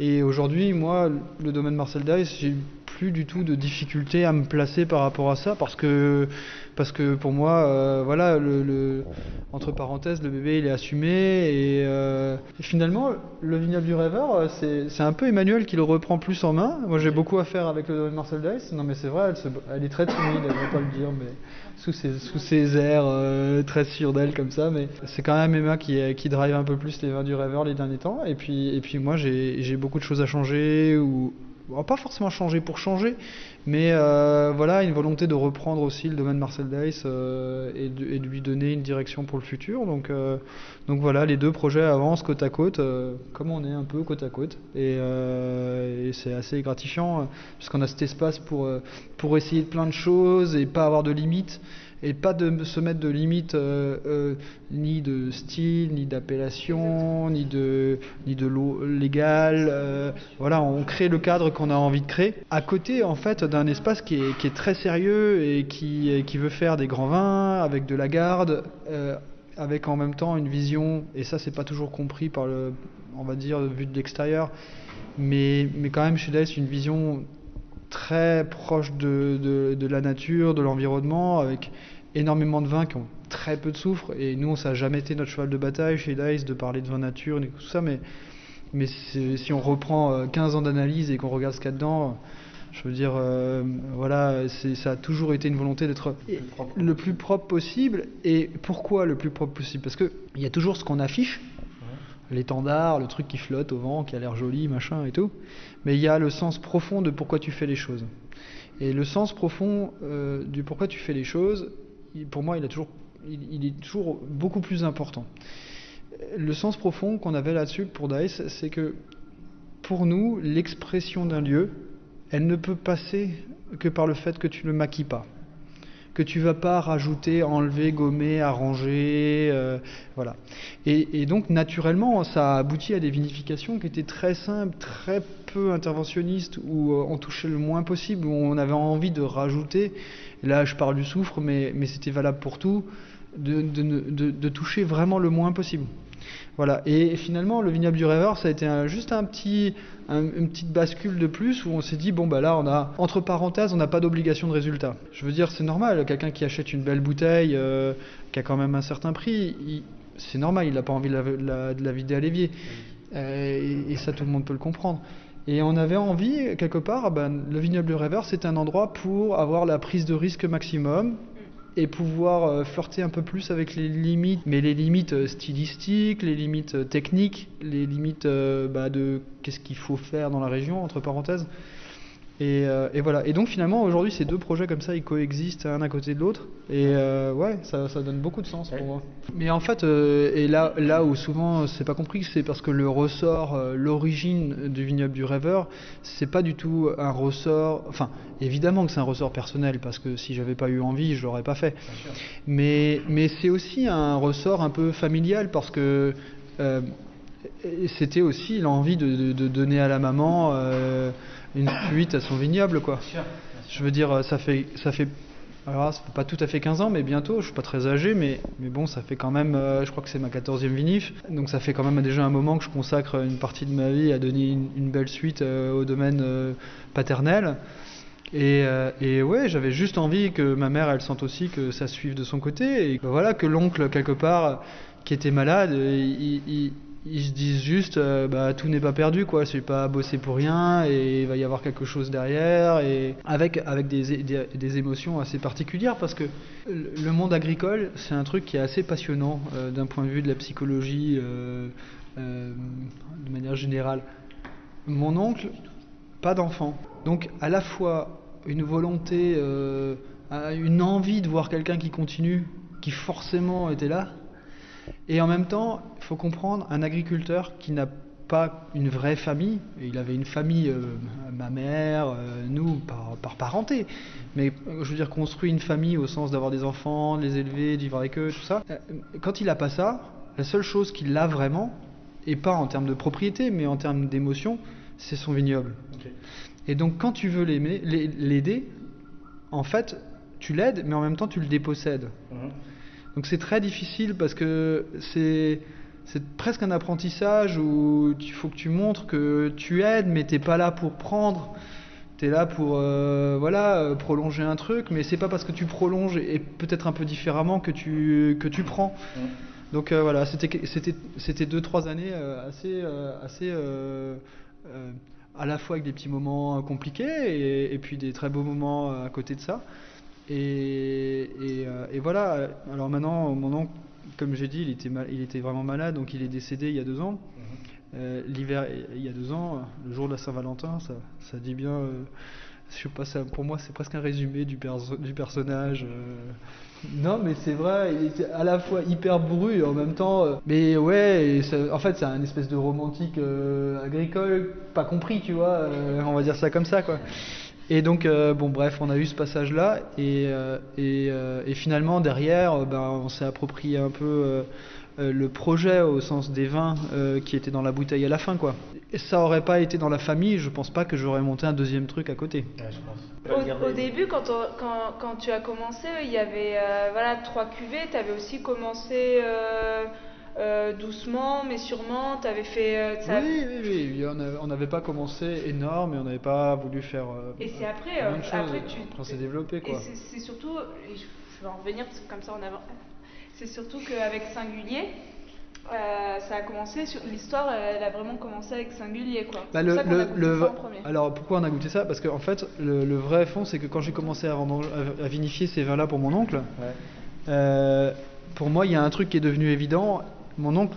Et aujourd'hui, moi, le domaine Marcel Dice, j'ai plus du tout de difficulté à me placer par rapport à ça parce que parce que pour moi, euh, voilà, le, entre parenthèses, le bébé il est assumé et, euh, finalement, le vignoble du rêveur, euh, c'est un peu Emmanuel qui le reprend plus en main. Moi, j'ai beaucoup à faire avec le domaine Marcel Dice. Non, mais c'est vrai, elle, se- elle est très timide, elle ne pas le dire, mais sous ses, sous ses airs très sûrs d'elle comme ça. Mais c'est quand même Emma qui, qui drive un peu plus les vins du rêveur les derniers temps. Et puis, et puis moi, j'ai beaucoup de choses à changer ou pas forcément changer pour changer, mais euh, voilà, une volonté de reprendre aussi le domaine Marcel Dice euh, et, de, de lui donner une direction pour le futur. Donc, euh, voilà, les deux projets avancent côte à côte, comme on est un peu côte à côte. Et, c'est assez gratifiant, puisqu'on a cet espace pour, pour essayer plein de choses et pas avoir de limites. Et pas de se mettre de limites euh, euh, ni de style, ni d'appellation, ni de, ni de l'eau légale. euh, voilà, on crée le cadre qu'on a envie de créer. À côté, en fait, d'un espace qui est, très sérieux et qui, veut faire des grands vins avec de la garde, avec en même temps une vision, et ça, c'est pas toujours compris par le, on va dire, vu de l'extérieur, mais, mais quand même chez Dice, une vision très proche de, de, de la nature, de l'environnement, avec énormément de vins qui ont très peu de soufre. Et nous, ça n'a jamais été notre cheval de bataille chez Dice de parler de vin nature et tout ça, mais, mais si on reprend euh, 15 ans d'analyse et qu'on regarde ce qu'il y a dedans, je veux dire, euh, voilà, ça a toujours été une volonté d'être le plus propre possible. Et pourquoi le plus propre possible? Parce qu'il y a toujours ce qu'on affiche, l'étendard, le truc qui flotte au vent, qui a l'air joli, machin et tout. Mais il y a le sens profond de pourquoi tu fais les choses. Et le sens profond euh, du pourquoi tu fais les choses, pour moi, il, toujours, est toujours beaucoup plus important. Le sens profond qu'on avait là-dessus pour Dice, c'est que pour nous, l'expression d'un lieu, elle ne peut passer que par le fait que tu ne le maquilles pas que tu vas pas rajouter, enlever, gommer, arranger, euh, voilà. Et, donc naturellement, ça a abouti à des vinifications qui étaient très simples, très peu interventionnistes, où euh, on touchait le moins possible, où on avait envie de rajouter. Là, je parle du soufre, mais, c'était valable pour tout, de toucher vraiment le moins possible. Voilà. Et finalement, le vignoble du rêveur, ça a été juste un petit, un- une petite bascule de plus où on s'est dit bon bah là, on a entre parenthèses, on n'a pas d'obligation de résultat. Je veux dire, c'est normal. Quelqu'un qui achète une belle bouteille, euh, qui a quand même un certain prix, c'est normal. Il n'a pas envie de la, de la- de la vider à l'évier. Euh, et, et ça, tout le monde peut le comprendre. Et on avait envie, quelque part, ben, le vignoble du rêveur, c'est un endroit pour avoir la prise de risque maximum et pouvoir euh, flirter un peu plus avec les limites, mais les limites euh, stylistiques, les limites euh, techniques, les limites bah, de qu'est-ce qu'il faut faire dans la région, entre parenthèses. Et, euh, et voilà. Et donc finalement, aujourd'hui, ces deux projets comme ça, ils coexistent un à côté de l'autre. Et euh, ouais, ça, ça donne beaucoup de sens pour moi. Mais en fait, euh, et là, là où souvent c'est pas compris, c'est parce que le ressort, l'origine du vignoble du rêveur, c'est pas du tout un ressort. Enfin, évidemment que c'est un ressort personnel, parce que si j'avais pas eu envie, je l'aurais pas fait. Mais, mais c'est aussi un ressort un peu familial, parce que c'était aussi l'envie de, de- de donner à la maman une suite à son vignoble, quoi. Je veux dire, ça fait, ça fait, alors ça fait pas tout à fait 15 ans, mais bientôt. Je suis pas très âgé, mais, mais bon, ça fait quand même, euh, je crois que c'est ma 14e vinif, donc ça fait quand même déjà un moment que je consacre une partie de ma vie à donner une, une belle suite euh, au domaine euh, paternel. Et, et ouais, j'avais juste envie que ma mère, elle sente aussi que ça suive de son côté, et que voilà, que l'oncle quelque part qui était malade, il, il- ils se disent juste, euh, bah tout n'est pas perdu, quoi. Je pas bossé pour rien, et il va y avoir quelque chose derrière, et avec avec des, des, émotions assez particulières, parce que le monde agricole, c'est un truc qui est assez passionnant euh, d'un point de vue de la psychologie, euh, de manière générale. Mon oncle, pas d'enfant. Donc à la fois une volonté, une envie de voir quelqu'un qui continue, qui forcément était là, et en même temps, il faut comprendre, un agriculteur qui n'a pas une vraie famille, et il avait une famille, euh, ma mère, euh, nous, par, par parenté, mais je veux dire construit une famille au sens d'avoir des enfants, de les élever, de vivre avec eux, tout ça. Euh, Quand il n'a pas ça, la seule chose qu'il a vraiment, et pas en termes de propriété, mais en termes d'émotion, c'est son vignoble. Et donc quand tu veux l'aider, en fait, tu l'aides, mais en même temps tu le dépossèdes. Donc c'est très difficile parce que c'est presque un apprentissage où il faut que tu montres que tu aides, mais t'es pas là pour prendre. Tu es là pour euh, voilà prolonger un truc, mais c'est pas parce que tu prolonges et peut-être un peu différemment que tu que tu prends. Donc euh, voilà, c'était c'était c'était deux trois années euh, assez assez à la fois avec des petits moments compliqués et, et puis des très beaux moments à côté de ça. Et, et, euh, et voilà. Alors maintenant, mon oncle, comme j'ai dit, il était mal- il était vraiment malade, donc il est décédé il y a deux ans. Euh, L'hiver, il y a deux ans, le jour de la Saint-Valentin, ça, ça dit bien. euh, je sais pas, ça, pour moi, c'est presque un résumé du, perso- du personnage. euh. Non, mais c'est vrai, il était à la fois hyper bourru et en même temps. euh, Mais ouais, et ça- en fait, c'est un espèce de romantique euh, agricole, pas compris, tu vois. euh, on va dire ça comme ça, quoi. Et donc, euh, bon, bref, on a eu ce passage-là, et, euh, et, euh, et finalement, derrière, euh, ben, on s'est approprié un peu euh, euh, le projet au sens des vins euh, qui étaient dans la bouteille à la fin, quoi. Et ça aurait pas été dans la famille, je pense pas que j'aurais monté un deuxième truc à côté. Au, au début, quand, on- quand, quand tu as commencé, il y avait euh, voilà, trois cuvées. Tu avais aussi commencé euh, doucement, mais sûrement. Tu avais fait. euh, ça- Oui, oui, oui, en on n'avait pas commencé énorme et on n'avait pas voulu faire. euh, Et c'est après, euh, après tu. on s'est développé, Et quoi. c'est- c'est surtout, et je, vais en revenir parce que comme ça on avance. C'est surtout qu'avec Singulier, euh, ça a commencé, sur l'histoire, elle a vraiment commencé avec Singulier quoi. Bah, C'est le, pour ça qu'on le- a goûté le- ça en premier. alors pourquoi on a goûté ça? Parce qu'en fait, le, le vrai fond, c'est que quand j'ai commencé à, à- vinifier ces vins-là pour mon oncle, euh, pour moi, il y a un truc qui est devenu évident. Mon oncle,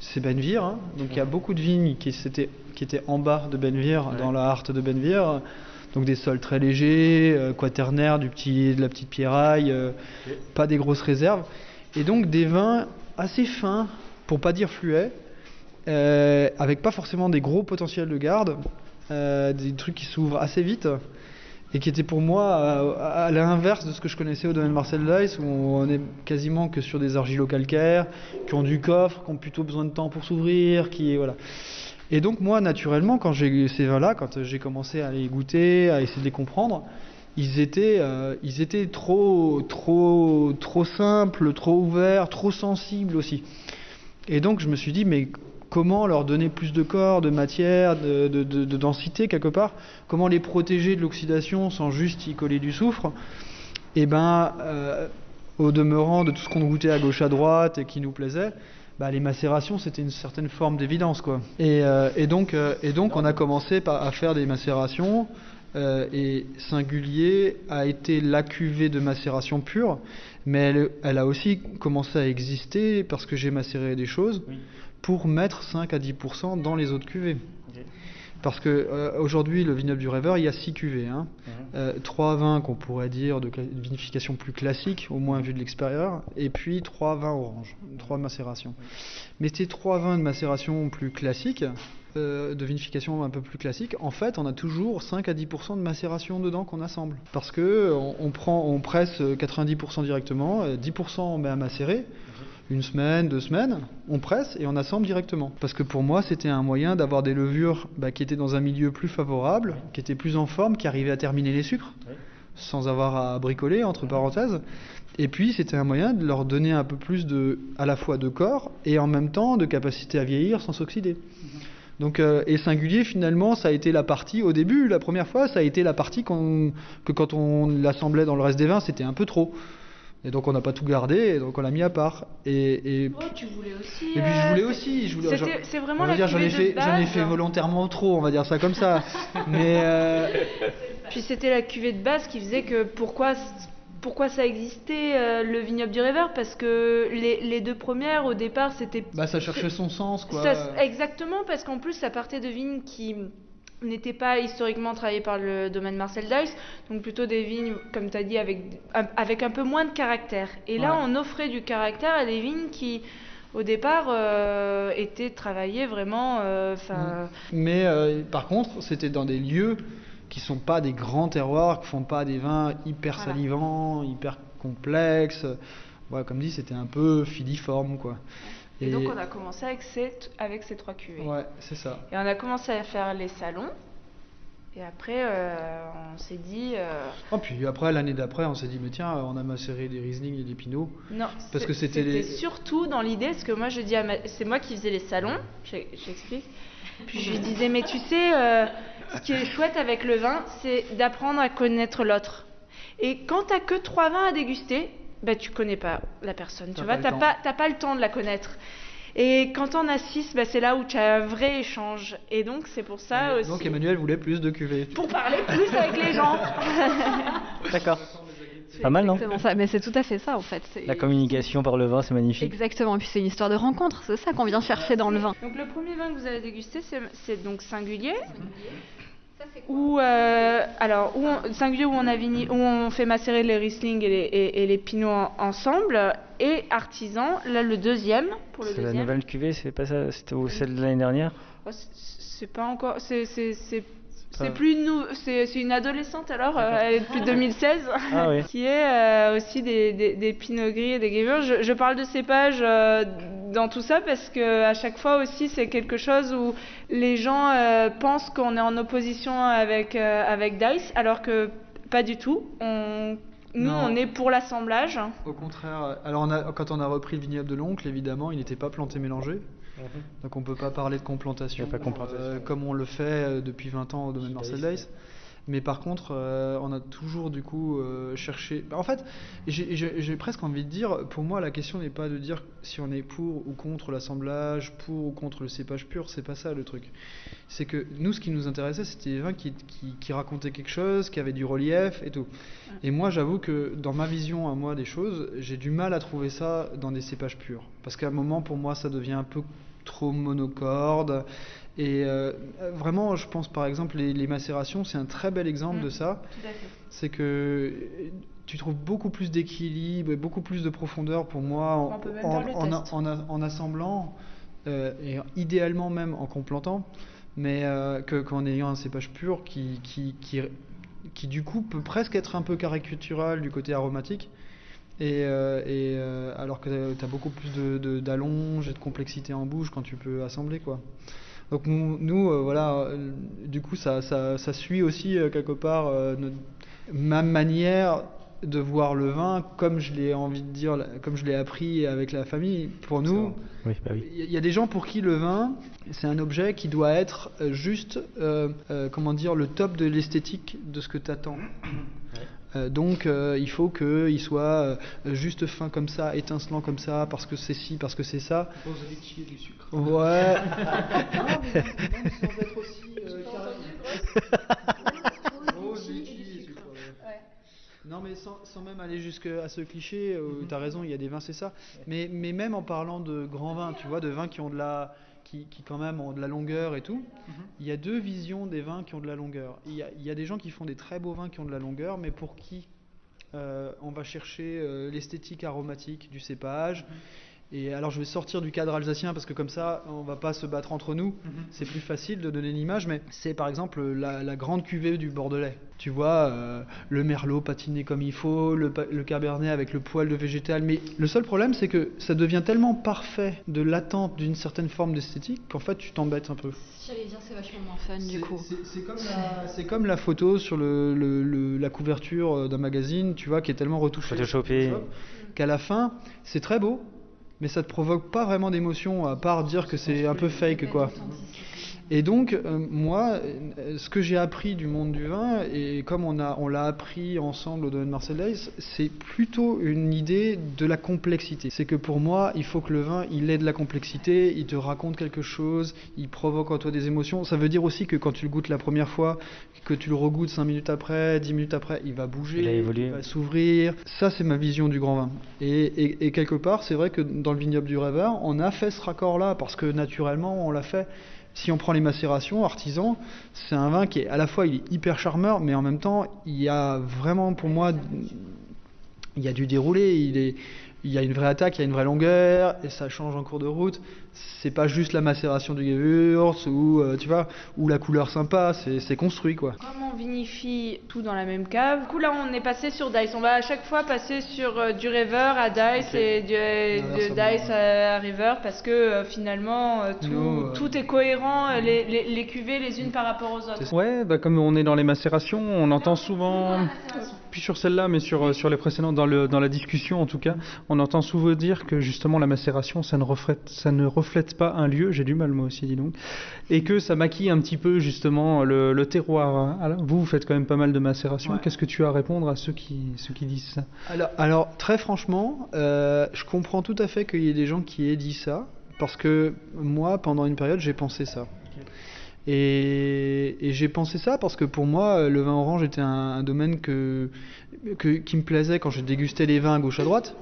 c'est Benvir, hein, donc il y a beaucoup de vignes qui, étaient en bas de Benvir, dans la harte de Benvir. Donc des sols très légers, euh, quaternaires, du petit, de la petite pierraille, euh, pas des grosses réserves. Et donc des vins assez fins, pour pas dire fluets, euh, avec pas forcément des gros potentiels de garde, des trucs qui s'ouvrent assez vite et qui étaient pour moi à, à l'inverse de ce que je connaissais au domaine Marcel Dice où on est quasiment que sur des argilo-calcaires qui ont du coffre, qui ont plutôt besoin de temps pour s'ouvrir, qui voilà. Et donc moi naturellement quand j'ai ces vins-là, quand j'ai commencé à les goûter, à essayer de les comprendre, ils étaient, euh, ils étaient trop, trop, trop simples, trop ouverts, trop sensibles aussi. Et donc je me suis dit, mais comment leur donner plus de corps, de matière, de, de- de- de densité quelque part Comment les protéger de l'oxydation sans juste y coller du soufre Et ben, euh, au demeurant de tout ce qu'on goûtait à gauche à droite et qui nous plaisait, bah, les macérations c'était une certaine forme d'évidence quoi. Et, euh, euh, et donc on a commencé par- à faire des macérations. et Singulier a été la cuvée de macération pure, mais elle, elle a aussi commencé à exister parce que j'ai macéré des choses pour mettre 5 à 10% dans les autres cuvées. Parce que euh, aujourd'hui, le vignoble du rêveur, il y a 6 cuvées. Hein. Euh, trois vins qu'on pourrait dire de vinification plus classique, au moins vu de l'extérieur, et puis trois vins orange, trois macérations. Mais ces trois vins de macération plus classiques, euh, de vinification un peu plus classique, en fait, on a toujours 5 à 10% de macération dedans qu'on assemble. Parce que on, on prend, on presse 90% directement, euh, 10% on met à macérer, une semaine, deux semaines, on presse et on assemble directement. Parce que pour moi, c'était un moyen d'avoir des levures bah, qui étaient dans un milieu plus favorable, qui étaient plus en forme, qui arrivaient à terminer les sucres, sans avoir à bricoler, entre parenthèses. Et puis, c'était un moyen de leur donner un peu plus de, à la fois de corps et en même temps de capacité à vieillir sans s'oxyder. Donc, euh, et singulier, finalement, ça a été la partie, au début, la première fois, ça a été la partie que quand on l'assemblait dans le reste des vins, c'était un peu trop. Et donc on n'a pas tout gardé, et donc on l'a mis à part. Et, et, Oh, tu voulais aussi. et puis je euh, voulais aussi, je voulais. C'est vraiment on va la dire, j'en ai fait, de j'en ai base. fait volontairement trop, on va dire ça comme ça. <laughs> Mais euh, Puis c'était la cuvée de base qui faisait que pourquoi, pourquoi ça existait euh, le vignoble du rêveur? Parce que les, les deux premières au départ c'était. bah ça cherchait son sens quoi. Ça- exactement, parce qu'en plus ça partait de vignes qui n'étaient pas historiquement travaillées par le domaine Marcel Dice, donc plutôt des vignes, comme tu as dit, avec, avec un peu moins de caractère. Et là Ouais. on offrait du caractère à des vignes qui au départ euh, étaient travaillées vraiment. euh, Mais euh, par contre, c'était dans des lieux qui sont pas des grands terroirs, qui font pas des vins hyper Voilà. salivants, hyper complexes. Ouais, comme dit, c'était un peu filiforme quoi. Et, donc on a commencé avec ces, avec ces trois cuvées. Ouais, c'est ça. Et on a commencé à faire les salons. Et après, euh, on s'est dit. euh, Oh, puis après, l'année d'après, on s'est dit, mais tiens, on a macéré des Riesling et des Pinot. Non, Parce que c'était les. surtout dans l'idée, parce que moi je dis ma- c'est moi qui faisais les salons, j'explique. Puis je lui disais, mais tu sais, euh, ce qui est chouette avec le vin, c'est d'apprendre à connaître l'autre. Et quand t'as que trois vins à déguster, bah tu connais pas la personne, tu vois, pas le t'as temps. pas, t'as pas le temps de la connaître. Et quand on a six, bah, c'est là où tu as un vrai échange. Et donc c'est pour ça aussi. Donc Emmanuel voulait plus de cuvées. Pour parler plus avec les gens. <laughs> D'accord. C'est pas mal, non? Exactement ça. Mais c'est tout à fait ça en fait. La communication par le vin, c'est magnifique. Exactement. Et puis c'est une histoire de rencontre. C'est ça qu'on vient chercher dans le vin. Donc le premier vin que vous avez dégusté, c'est c'est donc singulier. Où, euh, alors, où on, singulier où on, a vini- où on fait macérer les Riesling et les, et, et les Pinots en- ensemble, et artisan, là le deuxième, pour le C'est la deuxième. nouvelle cuvée, c'est pas ça C'était au- celle de l'année dernière Oh, c'est- c'est pas encore, c'est c'est- c'est- pas- c'est plus nou, c'est c'est une adolescente alors, euh, elle est depuis 2016, Ah oui. <laughs> qui est euh, aussi des, des, des Pinot Gris et des Gewürz. Je, je parle de cépages euh, dans tout ça parce que à chaque fois aussi c'est quelque chose où les gens euh, pensent qu'on est en opposition avec euh, avec Dice alors que pas du tout. On, nous Non. on est pour l'assemblage. Au contraire, alors on a- quand on a repris le vignoble de l'oncle, évidemment, il n'était pas planté mélangé. Donc on peut pas parler de complantation, pas euh, comme on le fait euh, depuis 20 ans au domaine Marcel Dice. Mais par contre, euh, on a toujours du coup euh, cherché. bah, en fait, j'ai- presque envie de dire, pour moi, la question n'est pas de dire si on est pour ou contre l'assemblage, pour ou contre le cépage pur. C'est pas ça le truc. C'est que nous, ce qui nous intéressait, c'était des vins qui, qui, qui racontaient quelque chose, qui avaient du relief et tout. Et moi, j'avoue que dans ma vision à moi des choses, j'ai du mal à trouver ça dans des cépages purs. Parce qu'à un moment, pour moi, ça devient un peu trop monocorde. Et euh, vraiment, je pense par exemple, les, les macérations, c'est un très bel exemple de ça. C'est que euh, tu trouves beaucoup plus d'équilibre et beaucoup plus de profondeur pour moi en, assemblant euh, et idéalement même en complantant, mais euh, que- qu'en ayant un cépage pur qui, qui, qui, qui du coup peut presque être un peu caricatural du côté aromatique. Et, euh, et, euh, alors que tu as beaucoup plus de, de- d'allonge et de complexité en bouche quand tu peux assembler quoi. Donc nous, nous, euh, voilà, du coup ça, ça, ça suit aussi quelque part notre- ma manière de voir le vin comme je l'ai envie de dire, comme je l'ai appris avec la famille. Pour nous, Oui, bah oui. il y a des gens pour qui le vin, c'est un objet qui doit être juste, euh, euh, comment dire, le top de l'esthétique de ce que tu attends. Donc euh, il faut qu'il soit euh, juste fin comme ça, étincelant comme ça, parce que c'est ci, parce que c'est ça. du sucre. <laughs> <laughs> Ouais. Non mais sans, sans même aller jusqu'à ce cliché, euh, t'as raison, il y a des vins c'est ça. Mais, mais même en parlant de grands vins, tu vois, de vins qui ont de la, qui, qui quand même ont de la longueur et tout, il y a deux visions des vins qui ont de la longueur. Il y a, il y a des gens qui font des très beaux vins qui ont de la longueur, mais pour qui euh, on va chercher euh, l'esthétique aromatique du cépage. Et alors je vais sortir du cadre alsacien parce que comme ça on va pas se battre entre nous, c'est plus facile de donner l'image, mais c'est par exemple la, la grande cuvée du Bordelais. Tu vois, euh, le merlot patiné comme il faut, le, cabernet avec le poil de végétal, mais le seul problème c'est que ça devient tellement parfait de l'attente d'une certaine forme d'esthétique qu'en fait tu t'embêtes un peu. J'allais dire c'est vachement moins fun du coup. C'est comme la, c'est comme la photo sur le, le- le- la couverture euh, d'un magazine, tu vois, qui est tellement retouchée. Photoshopé. Qu'à la fin, c'est très beau, mais ça te provoque pas vraiment d'émotion, à part dire que c'est un peu fake, quoi. Et donc, euh, moi, euh, ce que j'ai appris du monde du vin, et comme on a, on l'a appris ensemble au domaine Marseillais, c'est plutôt une idée de la complexité. C'est que pour moi, il faut que le vin, il ait de la complexité, il te raconte quelque chose, il provoque en toi des émotions. Ça veut dire aussi que quand tu le goûtes la première fois, que tu le regoutes 5 minutes après, 10 minutes après, il va bouger, Il a évolué. va s'ouvrir. Ça, c'est ma vision du grand vin. Et, et- et quelque part, c'est vrai que dans le vignoble du rêveur, on a fait ce raccord-là, parce que naturellement, on l'a fait. Si on prend les macérations, artisan, c'est un vin qui est à la fois il est hyper charmeur, mais en même temps, il y a vraiment pour moi, il y a du déroulé, il est, il y a une vraie attaque, il y a une vraie longueur, et ça change en cours de route. C'est pas juste la macération du Gewürz ou euh, tu vois, ou la couleur sympa, c'est c'est construit quoi. Comme on vinifie tout dans la même cave, du coup là on est passé sur Dice. On va à chaque fois passer sur euh, du River à Dice et du, de Dice à River parce que euh, finalement euh, tout, Nous, euh, tout est cohérent, euh, les, les, les cuvées les unes par rapport aux autres. Ouais, bah comme on est dans les macérations, on entend souvent, sur celle-là, mais sur, sur les précédentes, dans, le, dans la discussion en tout cas, on entend souvent dire que justement la macération, ça ne reflète, ça ne reflète pas un lieu, j'ai du mal moi aussi, dis donc, et que ça maquille un petit peu justement le, le terroir. Alors, vous, vous faites quand même pas mal de macération, Ouais. qu'est-ce que tu as à répondre à ceux qui, ceux qui disent ça? Alors, alors, très franchement, euh, je comprends tout à fait qu'il y ait des gens qui aient dit ça, parce que moi, pendant une période, j'ai pensé ça. Et, j'ai pensé ça parce que pour moi, euh, le vin orange était un, domaine que, qui me plaisait quand je dégustais les vins à gauche à droite,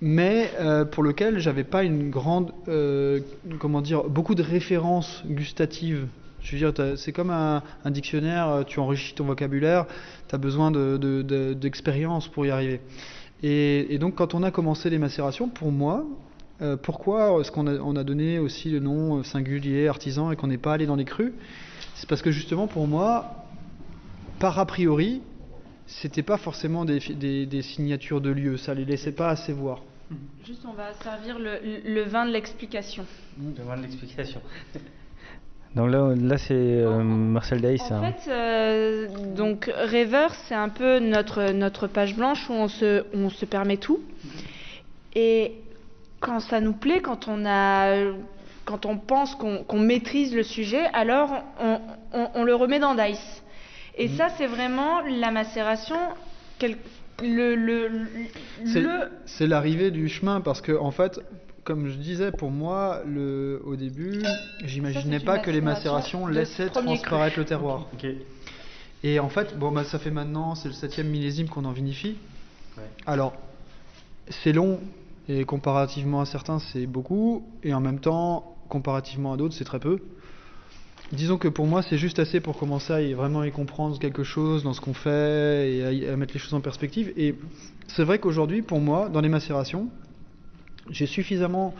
mais euh, pour lequel j'avais pas une grande, euh, comment dire, beaucoup de références gustatives. Je veux dire, c'est comme un, dictionnaire, tu enrichis ton vocabulaire, tu as besoin de- de- de- d'expérience pour y arriver. Et donc, quand on a commencé les macérations, pour moi, euh, pourquoi est-ce qu'on a, on a donné aussi le nom euh, singulier, artisan, et qu'on n'est pas allé dans les crus C'est parce que justement, pour moi, par a priori, c'était pas forcément des, fi- des- des signatures de lieux, ça les laissait pas assez voir. Juste, on va servir le, le vin de l'explication. Le vin de l'explication. <laughs> Donc là, là c'est euh, Marcel c'est En un- fait, euh, donc Rêveur, c'est un peu notre, notre page blanche où on se, où on se permet tout. Et quand ça nous plaît, quand on, a, quand on pense qu'on maîtrise le sujet, alors on, on- on le remet dans Dice. Et ça, c'est vraiment la macération, quel- le, le, le, C'est l'arrivée du chemin parce que en fait, comme je disais, pour moi, le, au début, j'imaginais pas que les macération macérations laissaient transparaître cru. le terroir. Et en fait, bon, bah, ça fait maintenant, c'est le septième millésime qu'on en vinifie. Alors, c'est long et comparativement à certains, c'est beaucoup, et en même temps, comparativement à d'autres, c'est très peu. Disons que pour moi, c'est juste assez pour commencer à vraiment y comprendre quelque chose dans ce qu'on fait et à, à mettre les choses en perspective. Et c'est vrai qu'aujourd'hui, pour moi, dans les macérations, j'ai suffisamment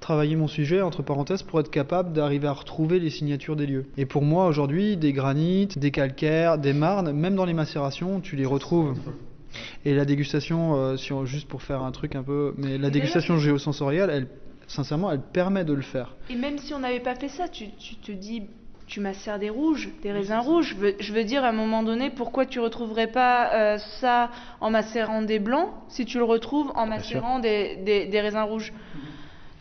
travaillé mon sujet, entre parenthèses, pour être capable d'arriver à retrouver les signatures des lieux. Et pour moi, aujourd'hui, des granites, des calcaires, des marnes, même dans les macérations, tu les retrouves. Et la dégustation, euh, juste pour faire un truc un peu... Mais la dégustation géosensorielle, elle, sincèrement, elle permet de le faire. Et même si on n'avait pas fait ça, tu, tu te dis, tu macères des rouges, des raisins rouges. Je veux, je veux dire, à un moment donné, pourquoi tu retrouverais pas euh, ça en macérant des blancs si tu le retrouves en macérant des, des, des raisins rouges?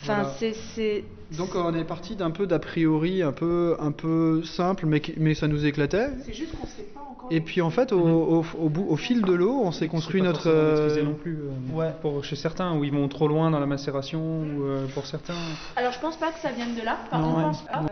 Enfin, Voilà. c'est... Donc on est parti d'un peu d'a priori un peu, un peu simple, mais, mais ça nous éclatait. C'est juste qu'on sait pas encore. Et puis en fait, au, au, au bout, au fil de l'eau, on s'est construit pas notre... euh, non plus. euh, Pour chez certains où ils vont trop loin dans la macération ou euh, pour certains. Alors, je pense pas que ça vienne de là. Par Non, ouais. pense pas. Euh,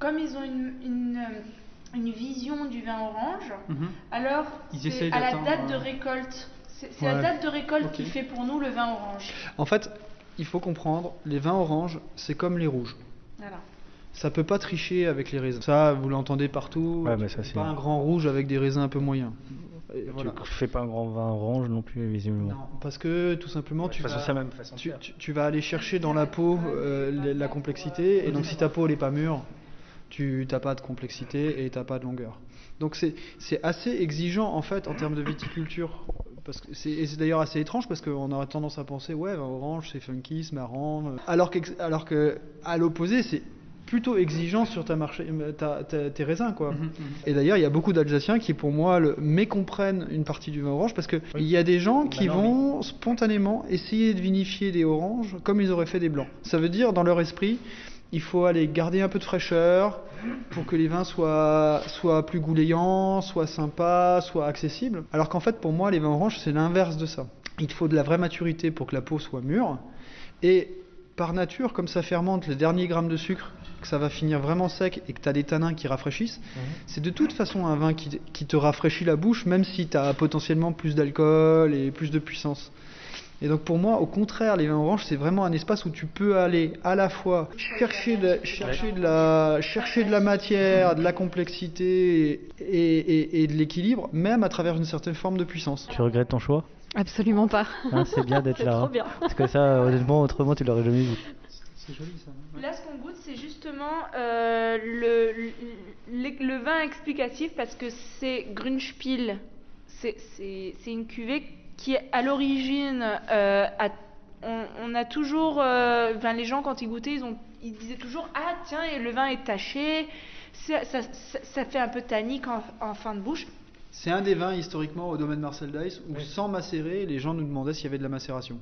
comme ils ont une, une, euh, une vision du vin orange, Mhm. alors Ils c'est essayent à la date de récolte. C'est, Ouais. la date de récolte Ok. qui fait pour nous le vin orange. En fait, il faut comprendre, les vins oranges, c'est comme les rouges. Voilà. Ça peut pas tricher avec les raisins. Ça, vous l'entendez partout. Ouais, ça, c'est- pas un grand rouge avec des raisins un peu moyens. Et voilà. Tu fais pas un grand vin orange non plus, visiblement. Non, parce que tout simplement, tu vas, que c'est la même façon de tu, faire. tu- tu vas aller chercher dans la peau euh, la, la complexité, et donc si ta peau n'est pas mûre, tu n'as pas de complexité et tu pas de longueur. Donc c'est assez exigeant en fait en termes de viticulture. Parce que c'est et c'est d'ailleurs assez étrange parce qu'on aurait tendance à penser ouais vin orange c'est funky, c'est marrant. euh. Alors que alors que à l'opposé c'est plutôt exigeant sur ta marché, ta- ta- tes raisins quoi. Et d'ailleurs, il y a beaucoup d'Alsaciens qui, pour moi, le, mécomprennent une partie du vin orange parce qu'il il y a des gens qui Bah non, vont spontanément essayer de vinifier des oranges comme ils auraient fait des blancs. Ça veut dire, dans leur esprit, il faut aller garder un peu de fraîcheur pour que les vins soient, soient plus goulayants, soient sympas, soient accessibles. Alors qu'en fait, pour moi, les vins oranges, c'est l'inverse de ça. Il faut de la vraie maturité pour que la peau soit mûre. Et par nature, comme ça fermente les derniers grammes de sucre, que ça va finir vraiment sec et que tu as des tanins qui rafraîchissent, c'est de toute façon un vin qui, qui te rafraîchit la bouche, même si tu as potentiellement plus d'alcool et plus de puissance. Et donc pour moi, au contraire, les vins oranges, c'est vraiment un espace où tu peux aller à la fois chercher de, chercher de, la, chercher de la matière, de la complexité et, et- et de l'équilibre, même à travers une certaine forme de puissance. Tu regrettes ton choix? Absolument pas. Hein, C'est bien d'être <laughs> C'est là. trop hein. bien. Parce que ça, honnêtement, autrement, tu l'aurais jamais vu. C'est joli ça. Là, ce qu'on goûte, c'est justement euh, le, le, le vin explicatif parce que c'est Grünspiel. C'est une cuvée qui, à l'origine, euh, a- on, on a toujours. euh, enfin, les gens, quand ils goûtaient, ils, ont, ils disaient toujours Ah, tiens, le vin est taché. Ça, ça, ça- ça fait un peu tannique en, en fin de bouche. C'est un des vins historiquement au domaine Marcel Dice où sans macérer, les gens nous demandaient s'il y avait de la macération.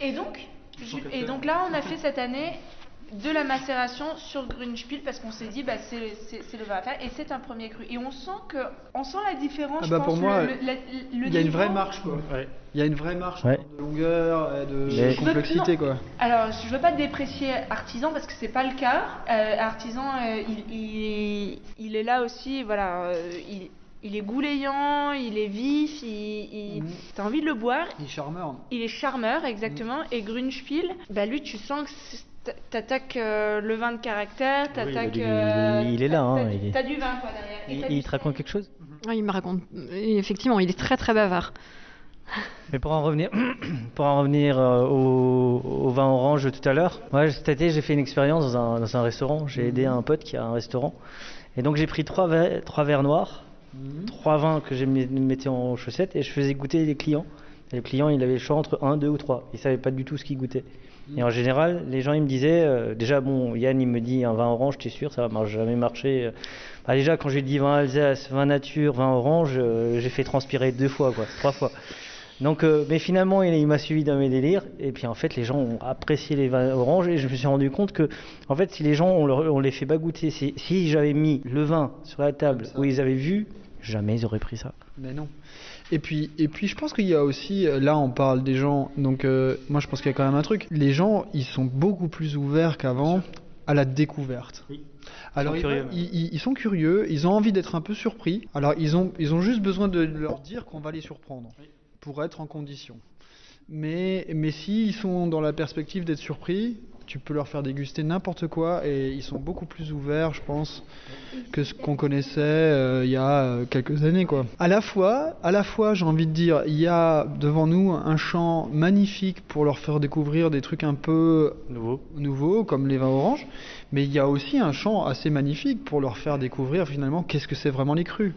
Et donc, et donc là, on a <laughs> fait cette année de la macération sur Grünspiel parce qu'on s'est dit bah c'est c'est- c'est le vin à faire et c'est un premier cru et on sent que on sent la différence Ah je bah pense, pour moi, le- le- la- le Il y a une vraie marche quoi. Il y a une vraie marche Ouais. de longueur et de Mais- complexité quoi. Alors, je veux pas déprécier Artisan parce que c'est pas le cas. Euh, Artisan, euh, il, il, il est là aussi, voilà, euh, il, il est goulayant, il est vif, il, il- t'as envie de le boire. Il est charmeur. Il est charmeur, exactement. Et Grünspiel, bah lui, tu sens que c'est- t'attaques euh, le vin de caractère, t'attaques. il- euh, il est là, hein, t'as- du vin, quoi, derrière. Et Il, te raconte quelque chose? Ah, il me raconte. Effectivement, il est très très bavard. Mais pour en revenir, <coughs> pour en revenir euh, au, au vin orange tout à l'heure, ouais, cet été j'ai fait une expérience dans un, dans un restaurant. J'ai aidé un pote qui a un restaurant. Et donc j'ai pris trois, verres- trois verres noirs, trois vins que je me mettais en chaussettes et je faisais goûter les clients. Et le client il avait le choix entre un, deux ou trois. Il savait pas du tout ce qu'il goûtait. Et en général, les gens ils me disaient, euh, déjà bon, Yann il me dit un vin orange, t'es sûr, ça va jamais marcher. Bah, déjà quand j'ai dit vin Alsace, vin nature, vin orange, euh, j'ai fait transpirer deux fois, quoi, trois fois. Donc, euh, mais finalement, il, il m'a suivi dans mes délires. Et puis, en fait, les gens ont apprécié les vins oranges. Et je me suis rendu compte que, en fait, si les gens, on, leur- on les fait pas goûter, si, si j'avais mis le vin sur la table où ils avaient vu, jamais ils auraient pris ça. Mais non. Et puis, et puis je pense qu'il y a aussi, euh, là on parle des gens, donc euh, moi je pense qu'il y a quand même un truc, les gens ils sont beaucoup plus ouverts qu'avant à la découverte. Alors sont ils, curieux. ils- ils- ils sont curieux, ils ont envie d'être un peu surpris, alors ils ont, ils ont juste besoin de leur dire qu'on va les surprendre pour être en condition. Mais, mais s'ils sont dans la perspective d'être surpris, tu peux leur faire déguster n'importe quoi et ils sont beaucoup plus ouverts, je pense, que ce qu'on connaissait euh, il y a euh, quelques années, quoi. À la fois, à la fois, j'ai envie de dire, il y a devant nous un champ magnifique pour leur faire découvrir des trucs un peu Nouveau. nouveaux, comme les vins oranges, mais il y a aussi un champ assez magnifique pour leur faire découvrir finalement qu'est-ce que c'est vraiment les crus.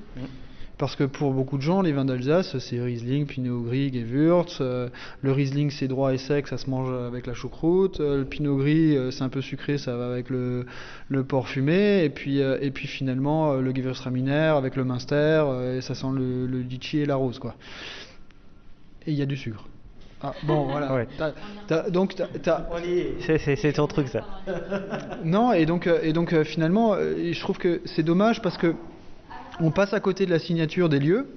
Parce que pour beaucoup de gens, les vins d'Alsace, c'est Riesling, Pinot Gris, Gewürz. euh, le Riesling, c'est droit et sec, ça se mange avec la choucroute. euh, le Pinot Gris, euh, c'est un peu sucré, ça va avec le, le porc fumé. Et puis, et puis finalement, le Gewürztraminer avec le Münster, euh, et ça sent le, le litchi et la rose, quoi. Et il y a du sucre. Ah, bon, voilà. Ouais. T'as- t'as- C'est- ton truc, ça. non, et donc, et donc finalement, je trouve que c'est dommage parce que on passe à côté de la signature des lieux.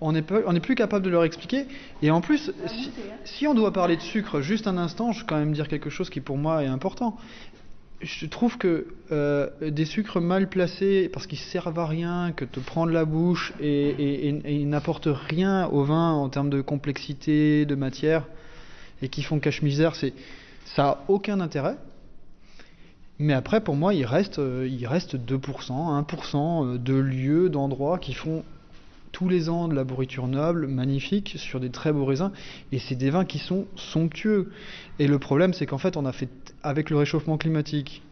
On n'est on plus capable de leur expliquer. Et en plus, si, si on doit parler de sucre juste un instant, je vais quand même dire quelque chose qui pour moi est important. Je trouve que euh, des sucres mal placés, parce qu'ils servent à rien, que te prendre la bouche et, et- et- et ils n'apportent rien au vin en termes de complexité, de matière, et qui font cache-misère, ça a aucun intérêt. Mais après, pour moi, il reste, euh, il reste 2%, 1% euh, de lieux, d'endroits qui font tous les ans de la bourriture noble, magnifique, sur des très beaux raisins. Et c'est des vins qui sont somptueux. Et le problème, c'est qu'en fait, on a fait, avec le réchauffement climatique,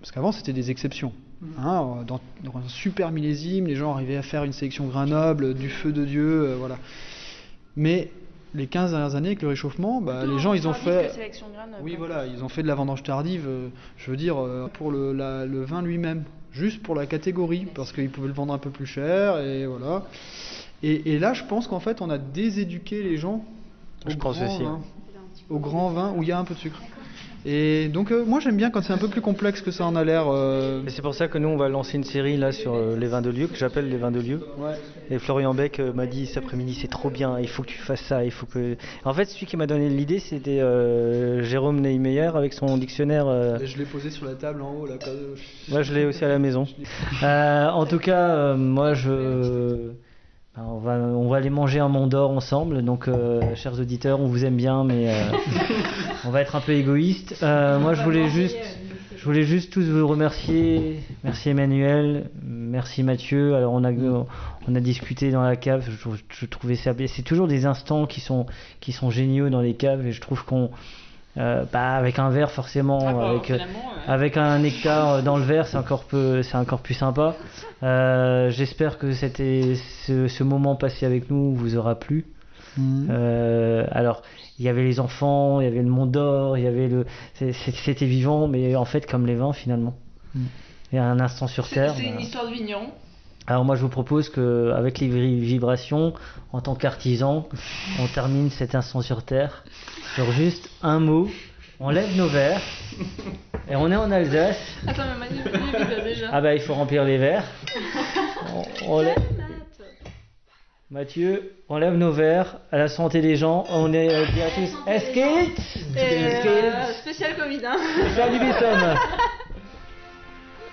parce qu'avant, c'était des exceptions. Hein, dans, dans un super millésime, les gens arrivaient à faire une sélection grain noble, du feu de Dieu, euh, voilà. Mais les 15 dernières années, avec le réchauffement, bah, les gens, ils ont fait... Oui, voilà, ils ont fait de la vendange tardive, euh, je veux dire, euh, pour le, la- le vin lui-même, juste pour la catégorie, parce qu'ils pouvaient le vendre un peu plus cher, et voilà. Et, et là, je pense qu'en fait, on a déséduqué les gens au Je pense grand aussi, vin, au grand vin où il y a un peu de sucre. Et donc, euh, moi, j'aime bien quand c'est un peu plus complexe que ça en a l'air. euh, Et c'est pour ça que nous, on va lancer une série là sur euh, les vins de lieu, que j'appelle les vins de lieu. Ouais. Et Florian Beck euh, m'a dit cet après-midi, c'est trop bien, il faut que tu fasses ça, il faut que. En fait, celui qui m'a donné l'idée, c'était Jérôme Neymeyer avec son dictionnaire. euh, Je l'ai posé sur la table en haut, là. Moi, je l'ai aussi à la maison. <laughs> En tout cas, moi, je. On va, on va aller manger un Mont d'Or ensemble. Donc, euh, chers auditeurs, on vous aime bien, mais euh, <laughs> on va être un peu égoïste. Euh, moi, je voulais juste, je voulais juste tous vous remercier. Merci Emmanuel, merci Mathieu. Alors, on a, on a discuté dans la cave. Je trouvais ça bien. C'est toujours des instants qui sont, qui sont géniaux dans les caves, et je trouve qu'on euh, bah, avec un verre forcément, Ah bah, avec, euh, ouais. avec un nectar euh, dans le verre, c'est encore, peu, c'est encore plus sympa. Euh, J'espère que c'était ce, ce moment passé avec nous vous aura plu. Euh, alors, il y avait les enfants, il y avait le Mont d'Or, il y avait le, c'était vivant, mais en fait comme les vins finalement. Mhm. Il y a un instant sur terre. c'est bah, une histoire de vigneron. Alors moi je vous propose que avec les vibrations, en tant qu'artisan, on termine cet instant sur Terre sur juste un mot. On lève nos verres Et on est en Alsace. Attends, mais Manu, Manu, il a déjà. Ah bah il faut remplir les verres. On, on lève- Mathieu, on lève nos verres à la santé des gens. On est euh, bien tous. Euh, spécial Covid, hein. Bissom <laughs>